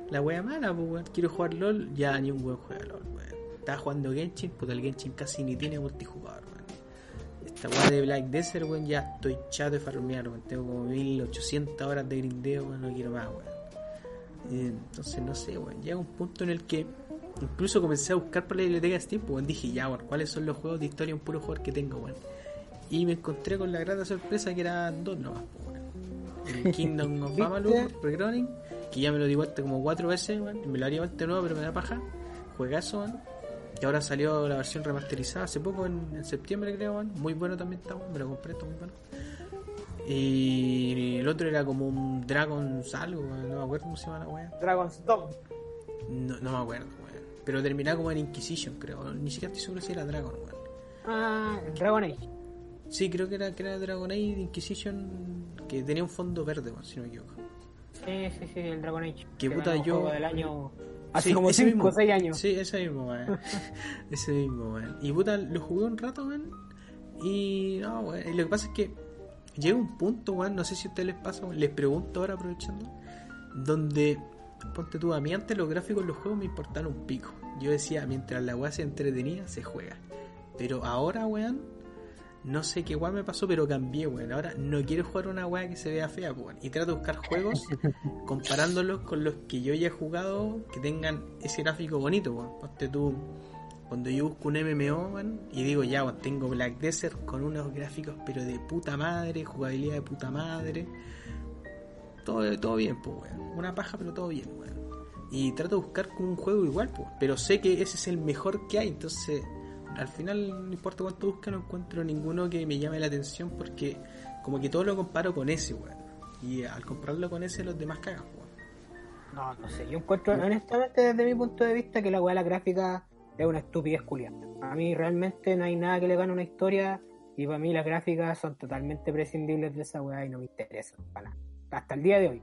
la wea mala, pues, weón. Quiero jugar LOL, ya ni un weón juega LOL, weón. Estaba jugando Genshin, puta, el Genshin casi ni tiene multijugador, weón. Esta weá de Black Desert, weón, ya estoy chato de farmear, weón. Tengo como 1800 horas de grindeo, weón, no quiero más, weón. Eh, Entonces, no sé, weón. Llega un punto en el que incluso comencé a buscar por la biblioteca Steam, weón. Dije, ya, weón, ¿cuáles son los juegos de historia un puro jugador que tengo, weón? Y me encontré con la grata sorpresa que eran dos nomás, weón. El Kingdom of. Amalur Rerunning, que ya me lo di vuelta como cuatro veces, y Me lo haría vuelta de nuevo, pero me da paja. Juegazo, weón. Y ahora salió la versión remasterizada hace poco, en, en septiembre creo, weón. Muy bueno también está. Me lo compré, está muy bueno. Y el otro era como un Dragon's algo, no me acuerdo cómo se llama la weá. Dragon's Dogma. No, no me acuerdo, weón. Pero terminaba como en Inquisition, creo. Ni siquiera estoy seguro si era Dragon, weón. Ah, Dragon Age. Sí, creo que era, que era Dragon Age Inquisition que tenía un fondo verde, si no me equivoco. Sí, sí, sí, el Dragon Age. Que puta, yo- juego del año hace Sí, como ese 5 mismo. o 6 años. Sí, ese mismo, weón. ese mismo, weón. Y puta, lo jugué un rato, weón. Y no, weón. y Lo que pasa es que llega un punto, weón. No sé si a ustedes les pasa, weón. Les pregunto ahora aprovechando. Donde, ponte tú, a mí antes los gráficos en los juegos me importaban un pico. Yo decía, mientras la weá se entretenía, se juega. Pero ahora, weón, no sé qué weá me pasó, pero cambié, weón. Ahora no quiero jugar una weá que se vea fea, weón. Y trato de buscar juegos comparándolos con los que yo ya he jugado que tengan ese gráfico bonito, weón. Ponte tú, cuando yo busco un MMO, weón, y digo, ya, weón, tengo Black Desert con unos gráficos, pero de puta madre, jugabilidad de puta madre. Todo, todo bien, pues, weón. Una paja, pero todo bien, weón. Y trato de buscar como un juego igual, pues. Pero sé que ese es el mejor que hay, entonces al final no importa cuánto busque, no encuentro ninguno que me llame la atención porque como que todo lo comparo con ese, weón. Y al compararlo con ese, los demás cagan, weón. No, no sé. Yo encuentro, honestamente, desde mi punto de vista, que la weá de la gráfica es una estupidez culiada. A mí realmente no hay nada que le gane una historia Y para mí las gráficas son totalmente prescindibles de esa weá y no me interesan para nada. Hasta el día de hoy.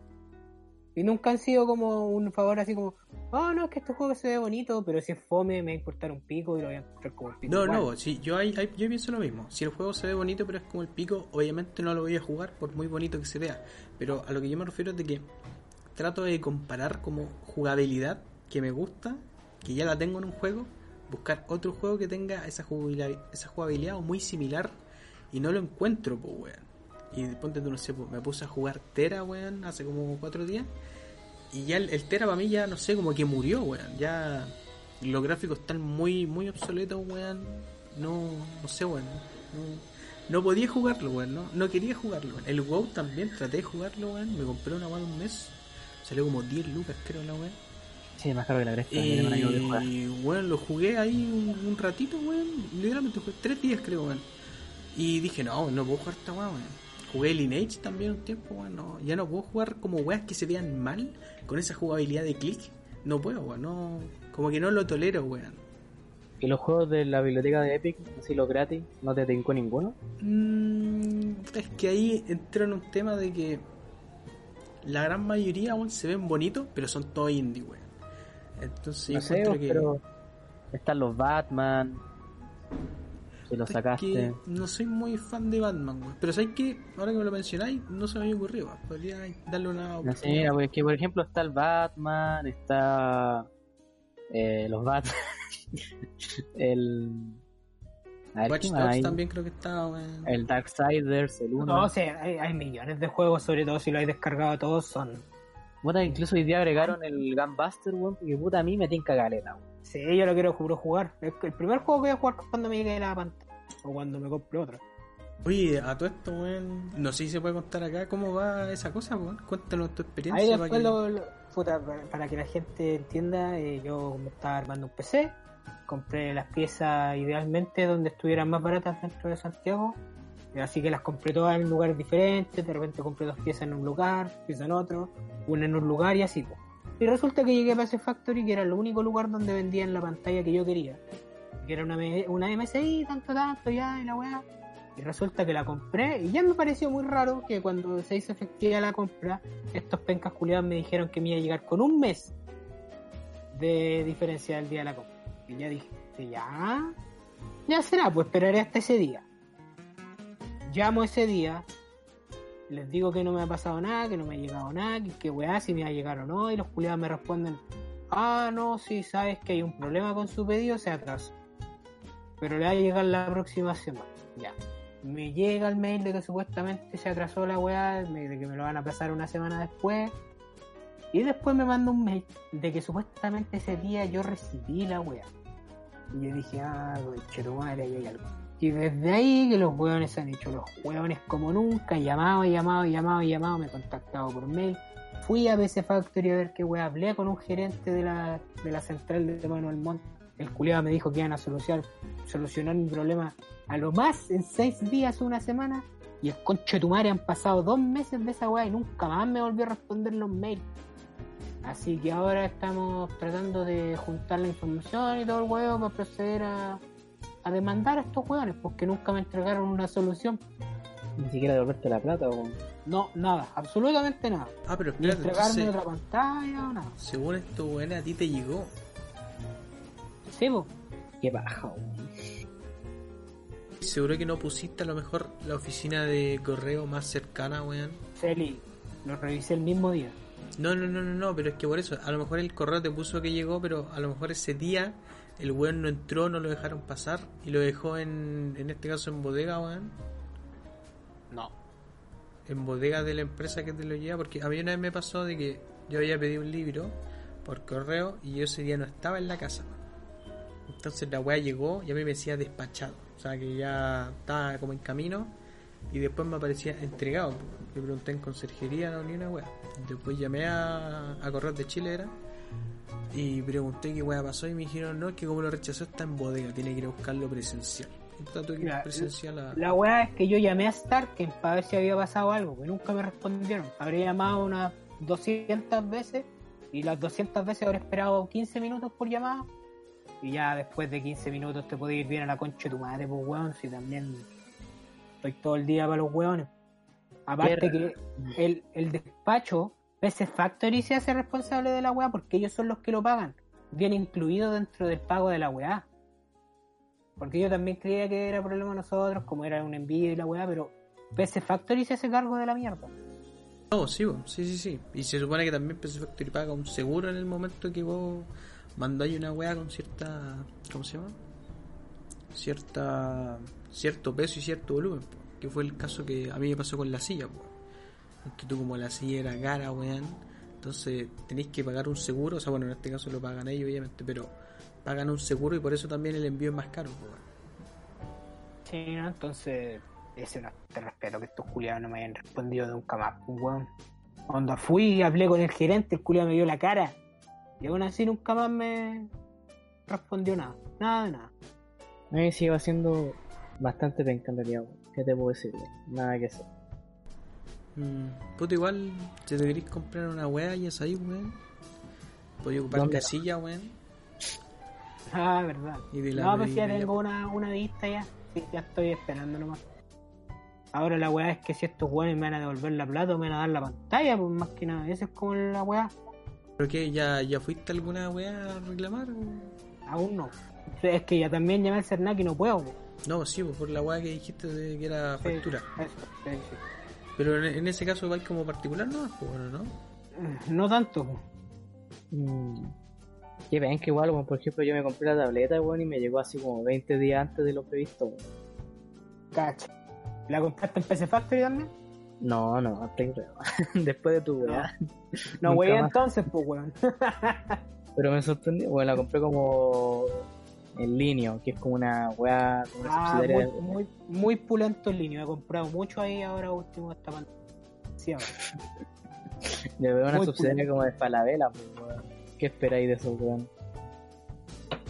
Y nunca han sido como un favor así como, oh no, es que este juego se ve bonito, pero si es fome me va a importar un pico y lo voy a encontrar como el pico. No, igual. no, sí, yo, ahí- yo pienso lo mismo. Si el juego se ve bonito, pero es como el pico, obviamente no lo voy a jugar por muy bonito que se vea. Pero a lo que yo me refiero es de que trato de comparar como jugabilidad que me gusta, que ya la tengo en un juego, buscar otro juego que tenga esa jugabilidad, esa jugabilidad o muy similar y no lo encuentro, pues, weón. Y ponte tú, no sé, pues, me puse a jugar Tera, weón, hace como cuatro días. Y ya el, el Tera para mí ya, no sé, como que murió, weón. Ya los gráficos están muy, muy obsoletos, weón. No, no sé, weón. No, no podía jugarlo, weón. No, no quería jugarlo, weón. El WoW también traté de jugarlo, weón. Me compré una weón un mes. Salió como 10 lucas, creo, la weón. Sí, más caro que la cresta. Y, weón, lo jugué ahí un, un ratito, weón. Literalmente jugué tres días, creo, weón. Y dije, no, no puedo jugar esta weón, weón. Jugué Lineage también un tiempo, weón. No, ya no puedo jugar como weas que se vean mal con esa jugabilidad de click. No puedo, weón. No, como que no lo tolero, weón. ¿Y los juegos de la biblioteca de Epic, así los gratis, no te tincó ninguno? Mm, es que ahí entró en un tema de que la gran mayoría aún se ven bonitos, pero son todos indie, weón. Entonces yo no sé, que- pero están los Batman, si los Es sacaste. que no soy muy fan de Batman, weón. Pero sabes que ahora que me lo mencionáis, no se me había ocurrido. weón. Podría darle una No sé, mira, pues, que por ejemplo está el Batman, está eh, los Batman, el... A ver, Watch ¿qué más Dogs hay? también creo que está, weón. El Darksiders, el 1. No, o sea, hay, hay millones de juegos, sobre todo si lo hay descargado todos, son... Puta, incluso hoy día agregaron el Gunbuster, weón, porque puta a mí me tinca galeta, weón. Sí, yo lo quiero jugar. Es el primer juego que voy a jugar cuando me llegue la pantalla. O cuando me compre otra. Oye, a todo esto, weón. No sé si se puede contar acá cómo va esa cosa, weón. Cuéntanos tu experiencia. Ahí para después que- lo, lo- puta, para, para que la gente entienda, eh, yo me estaba armando un PC, compré las piezas idealmente donde estuvieran más baratas dentro de Santiago, y así que las compré todas en lugares diferentes, de repente compré dos piezas en un lugar, piezas en otro, una en un lugar y así. pues. Y resulta que llegué a PC Factory, que era el único lugar donde vendían la pantalla que yo quería, que era una, una MSI, tanto, tanto, ya, y la weá. Y resulta que la compré y ya me pareció muy raro que cuando se hizo efectiva la compra, estos pencas culiados me dijeron que me iba a llegar con un mes de diferencia del día de la compra. Y ya dije, "Sí, ya, ya será, pues esperaré hasta ese día. Llamo ese día, les digo que no me ha pasado nada, que no me ha llegado nada, que, que weá, si me va a llegar o no, y los culiados me responden, ah, no, si sabes que hay un problema con su pedido, se atrasó. Pero le va a llegar la próxima semana, ya me llega el mail de que supuestamente se atrasó la weá, de que me lo van a pasar una semana después. Y después me manda un mail de que supuestamente ese día yo recibí la weá. Y yo dije, ah, conche tu madre, ahí hay algo. Y desde ahí que los weones han hecho los weones como nunca, llamado, llamado, llamado, llamado, me he contactado por mail. Fui a PC Factory a ver qué weá, hablé con un gerente de la, de la central de Manuel Montt. El culiado me dijo que iban a solucionar, solucionar mi problema a lo más en seis días o una semana. Y el conche tu madre han pasado dos meses de esa weá y nunca más me volvió a responder los mails. Así que ahora estamos tratando de juntar la información y todo el huevo para proceder a, a demandar a estos hueones porque nunca me entregaron una solución. Ni siquiera devolverte la plata, weón. No, nada, absolutamente nada. Ah, pero Ni espérate, entregarme entonces, otra pantalla o nada. según esto, weón, a ti te llegó. Sí, po. Qué baja, weón. Seguro que no pusiste a lo mejor la oficina de correo más cercana, weón. Celi, lo revisé el mismo día. No, no, no, no, no, pero es que por eso, a lo mejor el correo te puso que llegó, pero a lo mejor ese día el weón no entró, no lo dejaron pasar y lo dejó en, en este caso en bodega, weón. No. En bodega de la empresa que te lo lleva, porque a mí una vez me pasó de que yo había pedido un libro por correo y yo ese día no estaba en la casa. Entonces la weá llegó y a mí me decía despachado, o sea que ya estaba como en camino y después me aparecía entregado. Le pregunté en conserjería, no, ni una weá. Después llamé a, a Correos de Chile, era, y pregunté qué weá pasó y me dijeron, no, es que como lo rechazó está en bodega, tiene que ir a buscarlo presencial. Entonces Mira, presencial a... La weá es que yo llamé a Starken para ver si había pasado algo, que nunca me respondieron. Habría llamado unas 200 veces y las 200 veces habré esperado 15 minutos por llamada. Y ya después de 15 minutos te puede ir bien a la concha de tu madre, pues weón, si también estoy todo el día para los hueones. Aparte que el, el despacho, PC Factory se hace responsable de la weá porque ellos son los que lo pagan. Viene incluido dentro del pago de la weá. Porque yo también creía que era problema de nosotros, como era un envío y la weá, pero PC Factory se hace cargo de la mierda. No, sí, sí, sí, sí. Y se supone que también PC Factory paga un seguro en el momento que vos mandáis una weá con cierta. ¿Cómo se llama? Cierta. cierto peso y cierto volumen, que fue el caso que a mí me pasó con la silla, po. Que tú, como la silla era cara, weón, entonces tenéis que pagar un seguro, o sea, bueno, en este caso lo pagan ellos, obviamente, pero pagan un seguro y por eso también el envío es más caro, po, weón. Sí, ¿no? Entonces, ese no te respeto que estos culiados no me hayan respondido nunca más, pues, weón. Cuando fui y hablé con el gerente, el culiado me dio la cara. Y aún así nunca más me respondió nada. Nada de nada. A mí sigue siendo bastante penca en realidad, weón. ¿Qué te puedo decir? weón? Nada que hacer. Mm, puta, igual, si te queréis comprar una weá, ya sabéis, weón. Podéis ocupar casilla, weón. Ah, verdad. Y de la No, pues ya tengo una, una vista ya. Sí, ya estoy esperando nomás. Ahora la weá es que si estos weones me van a devolver la plata o me van a dar la pantalla, pues más que nada. Esa es como la weá. ¿Pero qué? ¿Ya, ya fuiste alguna weá a reclamar? o? Aún no. Es que ya también llamé al Cernac y no puedo. pues. No, sí, pues por la weá que dijiste de que era Sí, factura. eso, sí, sí. Pero en, en ese caso vais como particular, no, pues bueno, ¿no? No tanto. Mm. Qué ven que igual, weón. Por ejemplo, yo me compré la tableta, weón, y me llegó así como 20 días antes de lo previsto, weón. Cacha. ¿La compraste en PC Factory también? No, no. Después de tu weá. No, Nunca wey, entonces, pues, weón. Pero me sorprendió, weón, la compré como en línea, que es como una weá, como una Ah, subsidiaria muy, de- muy, muy pulento en línea. He comprado mucho ahí ahora último esta pandemia. Sí, ahora. de una muy subsidiaria como de Falabella, pues, weón. ¿Qué esperáis de eso, weón?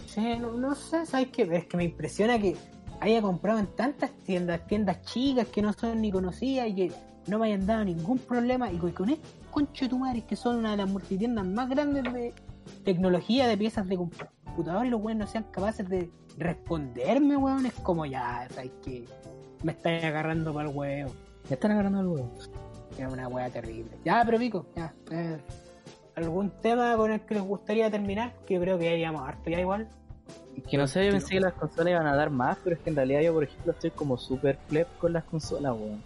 Sí, no, no sé, ¿sabes qué? Es que me impresiona que haya comprado en tantas tiendas, tiendas chicas que no son ni conocidas y que no me hayan dado ningún problema. Y con- con estos conchetumares que son una de las multitiendas más grandes de tecnología, de piezas de computador, y los weones no sean capaces de responderme, weón. Es como ya, ¿sabes qué? Me estáis agarrando para el huevo. Ya están agarrando el weón. Es una wea terrible. Ya, pero pico, ya. eh, ¿Algún tema con el que les gustaría terminar? Que yo creo que ya llevamos harto ya igual. Es que no sé, yo pensé que las consolas iban a dar más, pero es que en realidad yo, por ejemplo, estoy como super pleb con las consolas, weón.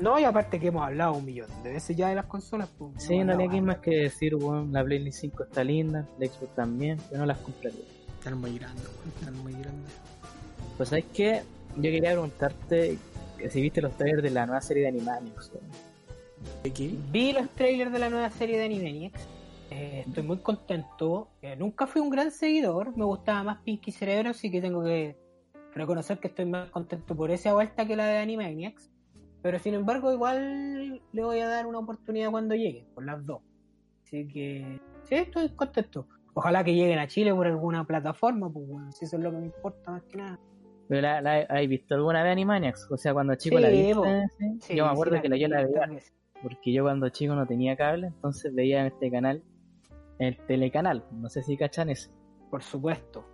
No, y aparte que hemos hablado un millón de veces ya de las consolas. Pues, Sí, no, realidad, ¿qué no, más que decir, weón? La PlayStation 5 está linda, la Xbox también, yo no las compraría. Están muy grandes, weón, están muy grandes. Pues, ¿sabes qué? Yo quería preguntarte que si viste los trailers de la nueva serie de Animaniacs, weón. ¿De qué? Vi los trailers de la nueva serie de Animaniacs. Eh, estoy muy contento. Eh, nunca fui un gran seguidor. Me gustaba más Pinky Cerebro, así que tengo que reconocer que estoy más contento por esa vuelta que la de Animaniacs. Pero sin embargo, igual le voy a dar una oportunidad cuando llegue, por las dos. Así que sí, estoy contento. Ojalá que lleguen a Chile por alguna plataforma, pues bueno, si eso es lo que me importa más que nada. ¿Pero la, la, ¿Has visto alguna vez Animaniacs? O sea, cuando chico Sí, la po. ¿sí? Sí, Yo me acuerdo que la, yo la vi veía, porque yo cuando chico no tenía cable, entonces veía en este canal, el telecanal, no sé si cachan eso. Por supuesto.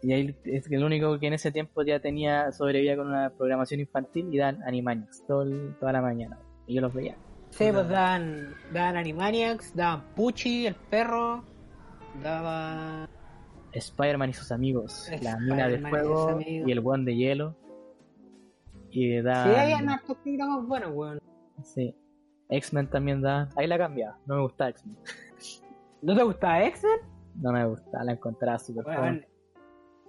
Y ahí es que el único que en ese tiempo ya tenía, sobrevivía con una programación infantil y dan Animaniacs todo el- toda la mañana. Y yo los veía. Sí, pues daban, daban Animaniacs, daban Pucci, el perro, daba... Spider-Man y sus amigos, la mina de fuego y el buen de hielo. Y Sí, dan, hay hartos programas buenos, weón. sí. X-Men también da. Ahí la cambiaba, no me gustaba X-Men. ¿No te gustaba X-Men? No me gustaba, la encontraba súper fome.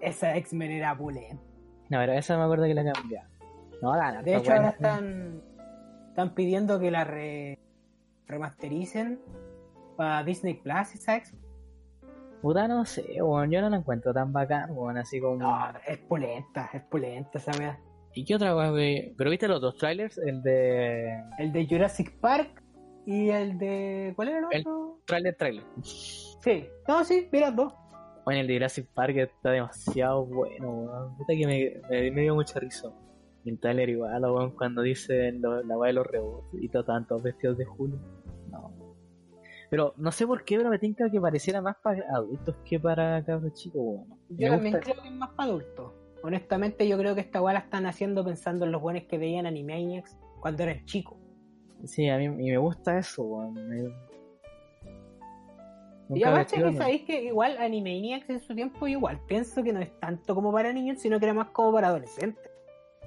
Esa X-Men era pulenta. No, pero esa me acuerdo que la cambiaba. No, gana. De hecho, ahora están, están pidiendo que la re- remastericen para Disney Plus esa X-Men. Puta, no sé, weón, yo no la encuentro tan bacán, weón, así como... No, es pulenta, es pulenta esa weá. ¿Y qué otra güey? ¿Pero viste los dos trailers? El de... El de Jurassic Park y el de... ¿Cuál era el El- otro? Trailer, trailer. Sí, no, sí, mira dos. Bueno, el de Jurassic Park está demasiado bueno, weón. Puta que me, me, me dio mucha risa. Y el trailer igual, weón, cuando dicen lo- la weá de los rebots y estaban todos vestidos de Julio. No. Pero no sé por qué, pero me tinca que pareciera más para adultos que para cabros chicos, weón. Yo Me también gusta- creo que es más para adultos. honestamente yo creo que esta weá la están haciendo pensando en los buenos que veían Animaniacs cuando eran chicos. Sí, a mí y me gusta eso, weón. Y aparte que sabéis que igual Animaniacs en su tiempo igual pienso que no es tanto como para niños, sino que era más como para adolescentes.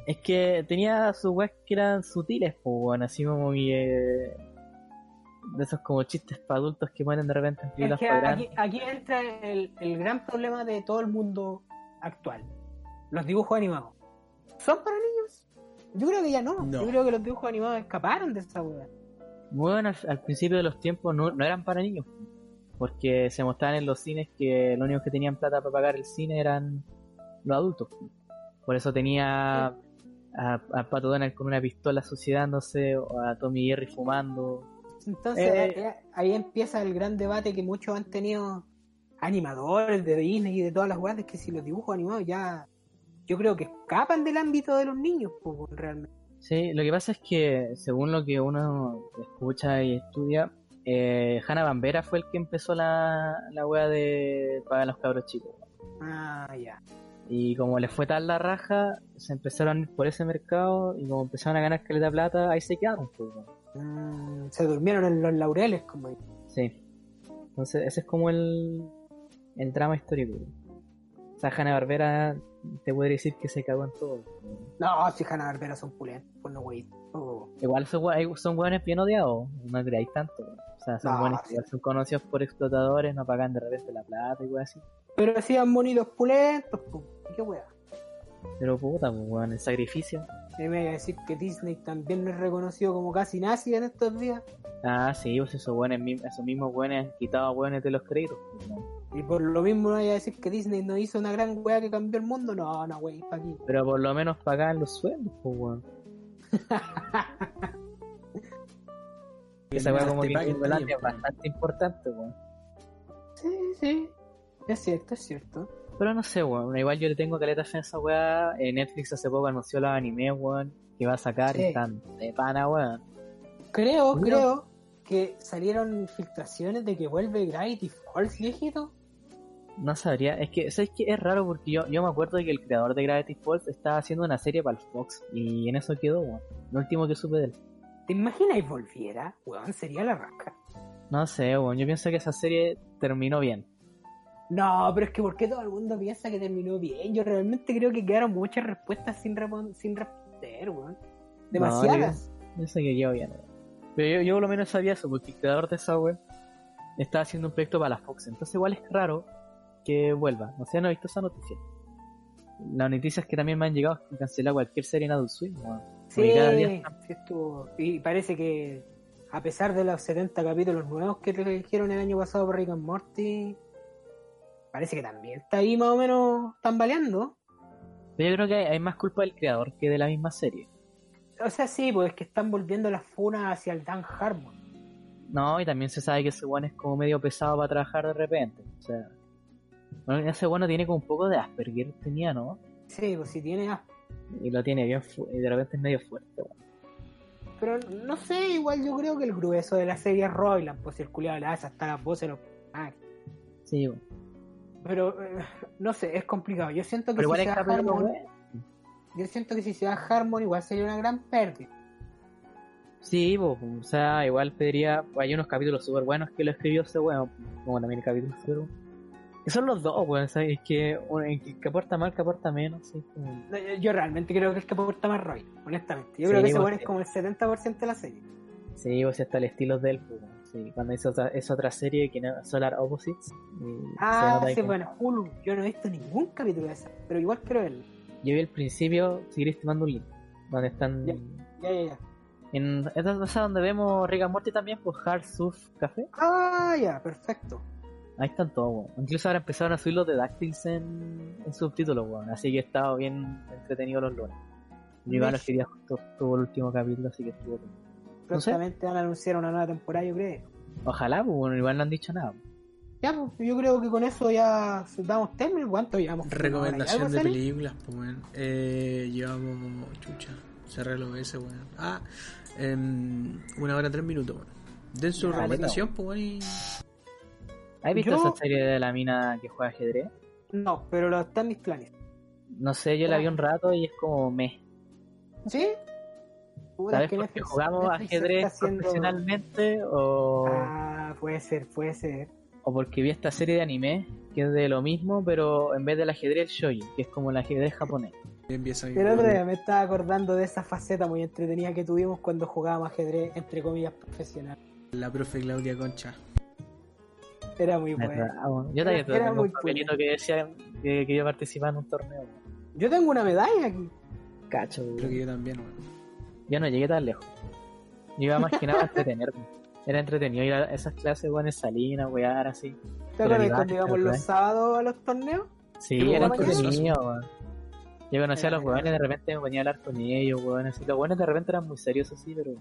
Es que tenía sus weas que eran sutiles, pues, weón, así como que. De esos como chistes para adultos que ponen de repente en Es películas que para aquí, aquí entra el, el gran problema de todo el mundo actual. Los dibujos animados. ¿Son para niños? Yo creo que ya no. No. Yo creo que los dibujos animados escaparon de esa weá. Bueno, al, al principio de los tiempos no, no eran para niños, porque se mostraban en los cines que los únicos que tenían plata para pagar el cine eran los adultos. Por eso tenía a, a Pato Donald con una pistola suicidándose, o a Tommy Jerry fumando. Entonces Eh. eh, ahí empieza el gran debate que muchos han tenido animadores de Disney y de todas las de que si los dibujos animados ya yo creo que escapan del ámbito de los niños, pues, realmente. Sí, lo que pasa es que según lo que uno escucha y estudia, eh, Hanna Bambera fue el que empezó la, la wea de pagar a los cabros chicos. Ah, ya. Y como les fue tal la raja, se empezaron a ir por ese mercado y como empezaron a ganar caleta plata, ahí se quedaron. Pues. Mm, se durmieron en los laureles, como. Sí. Entonces ese es como el, el drama histórico. Sea, Hanna Barbera te podría decir que se cagó en todo. No, si Hanna Barbera son pulentos, pues no, wey. Oh. Igual son, son hueones bien odiados, no creáis tanto. O sea, son No, que sí. son conocidos por explotadores, no pagan de repente la plata y weón así. Pero hacían bonitos pulentos, pues. Qué wea. Pero puta, pues weón, el sacrificio. Y me iba a decir que Disney también no es reconocido como casi nazi en estos días. Ah, sí, pues esos mi- esos mismos hueones han quitado a hueones de los créditos. pues, weón. Y por lo mismo no vaya a decir que Disney no hizo una gran wea que cambió el mundo. No, no, wey, pa' aquí. Pero por lo menos pagan los sueldos, pues weón. Esa weá como que en es po. bastante importante, weón. Sí, sí. Es cierto, es cierto. Pero no sé, weón. Igual yo le tengo caleta fe a esa weá. Eh, Netflix hace poco anunció los animes, weón. Que va a sacar Sí. y están de pana, weón. Creo, Mira. creo que salieron filtraciones de que vuelve Gravity Falls, viejito. No sabría. Es que, ¿sabes qué? Es raro porque yo, yo me acuerdo de que el creador de Gravity Falls estaba haciendo una serie para el Fox. Y en eso quedó, weón. Lo último que supe de él. ¿Te imaginas y volviera? Weón, sería la rasca. No sé, weón. Yo pienso que esa serie terminó bien. No, pero es que ¿por qué todo el mundo piensa que terminó bien? Yo realmente creo que quedaron muchas respuestas sin, sin responder, weón. Demasiadas. Yo sé que quedó bien, weón. Pero yo, yo por lo menos sabía eso, porque el creador de esa web estaba haciendo un proyecto para la Fox. Entonces igual es raro que vuelva. O sea, no he visto esa noticia. La noticia es que también me han llegado que cancelar cualquier serie en Adult Swim, sí, Porque cada día sí estuvo. Y parece que a pesar de los 70 capítulos nuevos que trajeron el año pasado por Rick and Morty, parece que también está ahí más o menos tambaleando. Pero yo creo que hay, hay más culpa del creador que de la misma serie. O sea, sí, pues es que están volviendo las funas hacia el Dan Harmon. No, y también se sabe que ese weón es como medio pesado para trabajar de repente. O sea, bueno, ese bueno tiene como un poco de Asperger, tenía, ¿no? Sí, pues si tiene as- Y lo tiene bien, y de repente es medio fuerte. Pero no sé, igual yo creo que el grueso de la serie es Royland, pues el culiado le hace hasta las voces. Los... Sí, weón. pero eh, no sé, es complicado. Yo siento que Pero si se da Harmon, yo siento que si se da Harmon igual sería una gran pérdida. Sí, po, o sea, igual pediría. Hay unos capítulos súper buenos que lo escribió ese weón, como también el capítulo súper bueno. Que son los dos, weón, ¿sabes? Es que el que, que aporta más, que aporta menos, sí, No, yo, yo realmente creo que es que aporta más Roy, honestamente. Yo Sí, creo que ese pues, bueno es como el 70% de la serie. Sí, o sea, hasta el estilo de él, po, sí, cuando hizo otra, esa otra serie que no Solar Opposites. Ah, sí, bueno, Hulu. Yo no he visto ningún capítulo de esa, pero igual quiero verlo. Yo vi el principio, si querés te mando un link, donde están. Ya. Ya, ya, ya. En esta cosa donde vemos Rick and Morty también, pues Hard Surf Café. Ah, ya, perfecto. Ahí están todos, weón. Incluso ahora empezaron a subir los de DuckTales en, en subtítulos, weón. Así que he estado bien entretenido los lunes. Mi igual Mish. quería justo tuvo el último capítulo, así que estuvo bien. No sé. Prontamente van a anunciar una nueva temporada, yo creo. Ojalá, pues bueno, igual no han dicho nada. Ya, pues yo creo que con eso ya damos término. ¿Cuánto llevamos? Recomendación ¿Algo, de películas, pues weón. Eh, llevamos. Chucha, cerré el OBS, weón. Ah, em, una hora tres minutos, weón. Den su Ya, recomendación, pues weón. Y... ¿Has visto Yo- esa serie de la mina que juega ajedrez? No, pero lo está en mis planes. No sé, yo la vi un rato y es como me. ¿Sí? ¿Sabes? es que Porque jugamos ajedrez haciendo- profesionalmente o, Ah, puede ser, puede ser. o porque vi esta serie de anime que es de lo mismo, pero en vez del ajedrez, el shogi, que es como el ajedrez japonés. El otro día me estaba acordando de esa faceta muy entretenida que tuvimos cuando jugábamos ajedrez, entre comillas, profesional. La profe Claudia Concha. Era muy. Ah, bueno, Yo también Era- era tengo muy un papelito que decía que quería participar en un torneo. Yo tengo una medalla aquí. Cacho, Creo que yo también, weón. Yo no llegué tan lejos. Yo iba más que nada a entretenerme. Era entretenido ir a esas clases, weón, en Salina, wear, así. ¿Te acuerdas cuando íbamos ¿verdad? los sábados a los torneos? Sí, ¿Tú era entretenido, weón. Yo conocía a los weones, de repente me ponía a hablar con ellos, weón, así. Los weones de repente eran muy serios así, pero...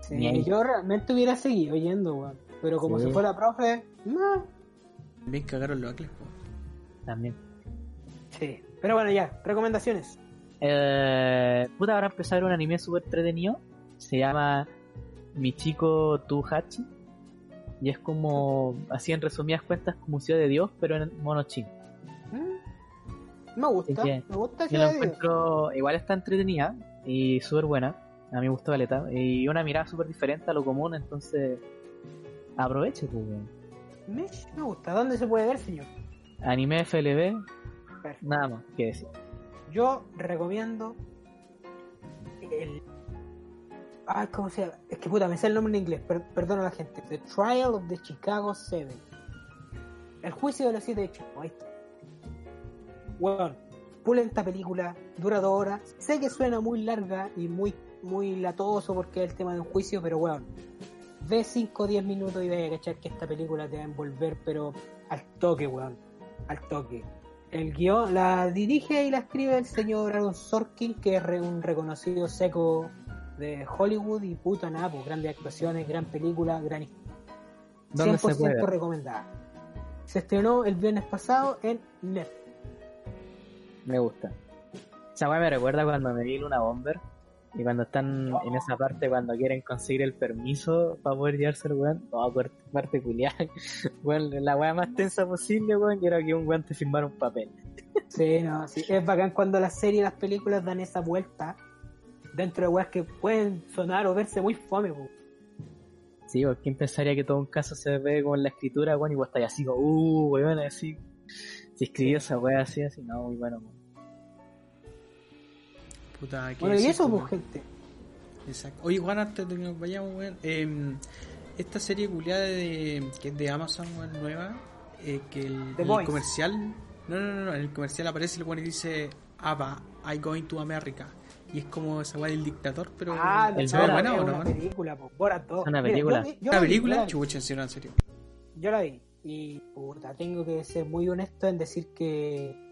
Sí, yo realmente hubiera seguido yendo, weón. Pero como Sí. se fue la profe, no. Bien cagaron los acles. También. Sí. Pero bueno, ya, recomendaciones. Eh, puta, ahora ver un anime súper entretenido. Se llama Michiko Tuhachi. Y es como, así en resumidas cuentas, como Ciudad de Dios, pero en mono chino. Mm. Me gusta, que me gusta Yo la ese video. encuentro, igual está entretenida y súper buena. A mí me gustó Caleta. Y una mirada súper diferente a lo común, entonces aproveche, pues, weón. Mish, Me gusta. ¿Dónde se puede ver, señor? Anime FLB, Perfecto. nada más que decir. Yo recomiendo el... Ah, ¿cómo se llama? Es que puta, me sé el nombre en inglés, per perdona a la gente. The Trial of the Chicago Seven. El juicio de los siete Chicago, ahí está. Bueno, pulenta película, dura dos horas. Sé que suena muy larga y muy, muy latoso porque es el tema de un juicio, pero bueno, ve 5 o 10 minutos y ve a cachar que esta película te va a envolver, pero al toque, weón. Al toque. El guion la dirige y la escribe el señor Aaron Sorkin, que es un reconocido seco de Hollywood y puta nada, pues grandes actuaciones, gran película, gran historia. ¿Dónde se 100% puede ver? recomendada. Se estrenó el viernes pasado en Netflix. Me gusta. Esa me recuerda cuando me vi Luna Bomber. Y cuando están en esa parte, cuando quieren conseguir el permiso para poder llevarse el weón, no, parte, culiada. Weón, la weá más tensa posible, weón, y era que un weón te firmara un papel. Sí, no, sí. Es bacán cuando las series y las películas dan esa vuelta dentro de weas que pueden sonar o verse muy fome, pues. Sí, porque ¿quién pensaría que todo un caso se ve con la escritura, weón, y vos estás así como, uh, weón, así. Si escribió esa weá así, así, no, muy bueno, weón. Puta, ¿qué Bueno, y decir, eso, pues, gente. Exacto. Oye, Juan, antes de que nos vayamos, weón. eh, esta serie culiada de, que es de Amazon, weón, nueva, eh, que el, comercial, no, no, no, no, en el comercial aparece el weón y dice, Ava, I going to America. Y es como esa weá del dictador, pero... Ah, el no, ¿se ve Borat buena es o no? una película, pues. Borat 2. Es una Mira, película. yo vi- yo ¿Una película? Chucha, en serio, en serio. Yo la vi. Y puta, tengo que ser muy honesto en decir que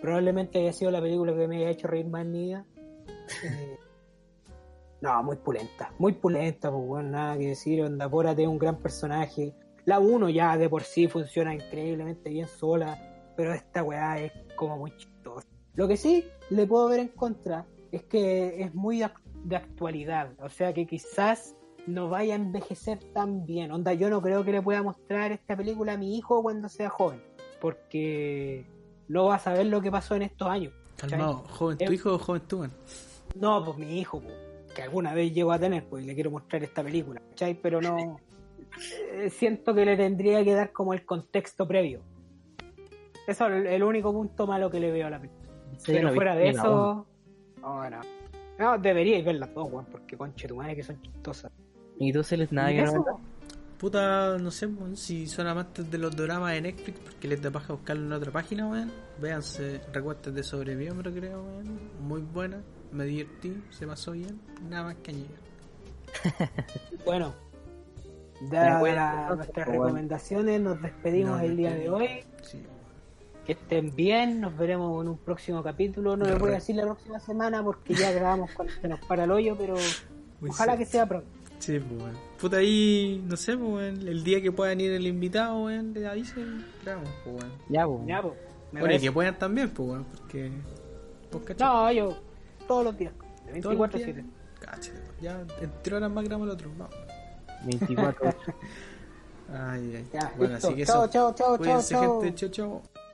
probablemente haya sido la película que me haya hecho reír más. Eh, no, muy pulenta. Muy pulenta, pues bueno, nada que decir. Onda Borat es un gran personaje. La 1 ya de por sí funciona increíblemente bien sola. Pero esta weá es como muy chistosa. Lo que sí le puedo ver en contra es que es muy de actualidad. O sea que quizás no vaya a envejecer tan bien. Onda, yo no creo que le pueda mostrar esta película a mi hijo cuando sea joven. Porque no va a saber lo que pasó en estos años. Calmado, joven tu hijo o joven tú, weón. No, pues mi hijo, pues, que alguna vez llego a tener, pues y le quiero mostrar esta película, ¿cachai? Pero no. eh, siento que le tendría que dar como el contexto previo. Eso es el, único punto malo que le veo a la película. Sí, Pero no vi fuera de eso. No, no. No, deberíais ver las dos, weón, porque conche tu madre que son chistosas. ¿Y tú, Celes, nada Y que eso, recomendar? Puta, no sé, si son amantes de los dramas de Netflix, porque les da paja buscarlo en otra página, weón. Véanse Recuerdos de Sobremiembro, creo, weón. Muy buena, me divertí, se pasó bien, nada más que añadir. Bueno, Ya, dadas bueno, la- nuestras pues, bueno. recomendaciones, nos despedimos No, el día de hoy. Sí. Que estén bien, nos veremos en un próximo capítulo. No les voy a decir la próxima semana porque ya grabamos cuando se nos para el hoyo, pero Muy ojalá sí. que sea pronto. Sí, pues, weón. Puta, ahí, no sé, pues, weón. El día que puedan ir el invitado, weón, le avisen, grabamos, pues, weón. Ya, pues. Ya, pues, Bueno, y que puedan también, pues, weón, porque. Cachai. No, yo todos los días, de Todos los 24-7. días, Cáchate, ya en tres horas más grabamos el otro, vamos. 24 Ay, ay. Ya, bueno, listo. así que Chao, eso. chao, chao, chao, Cuídense, chao. gente. Chao, chao.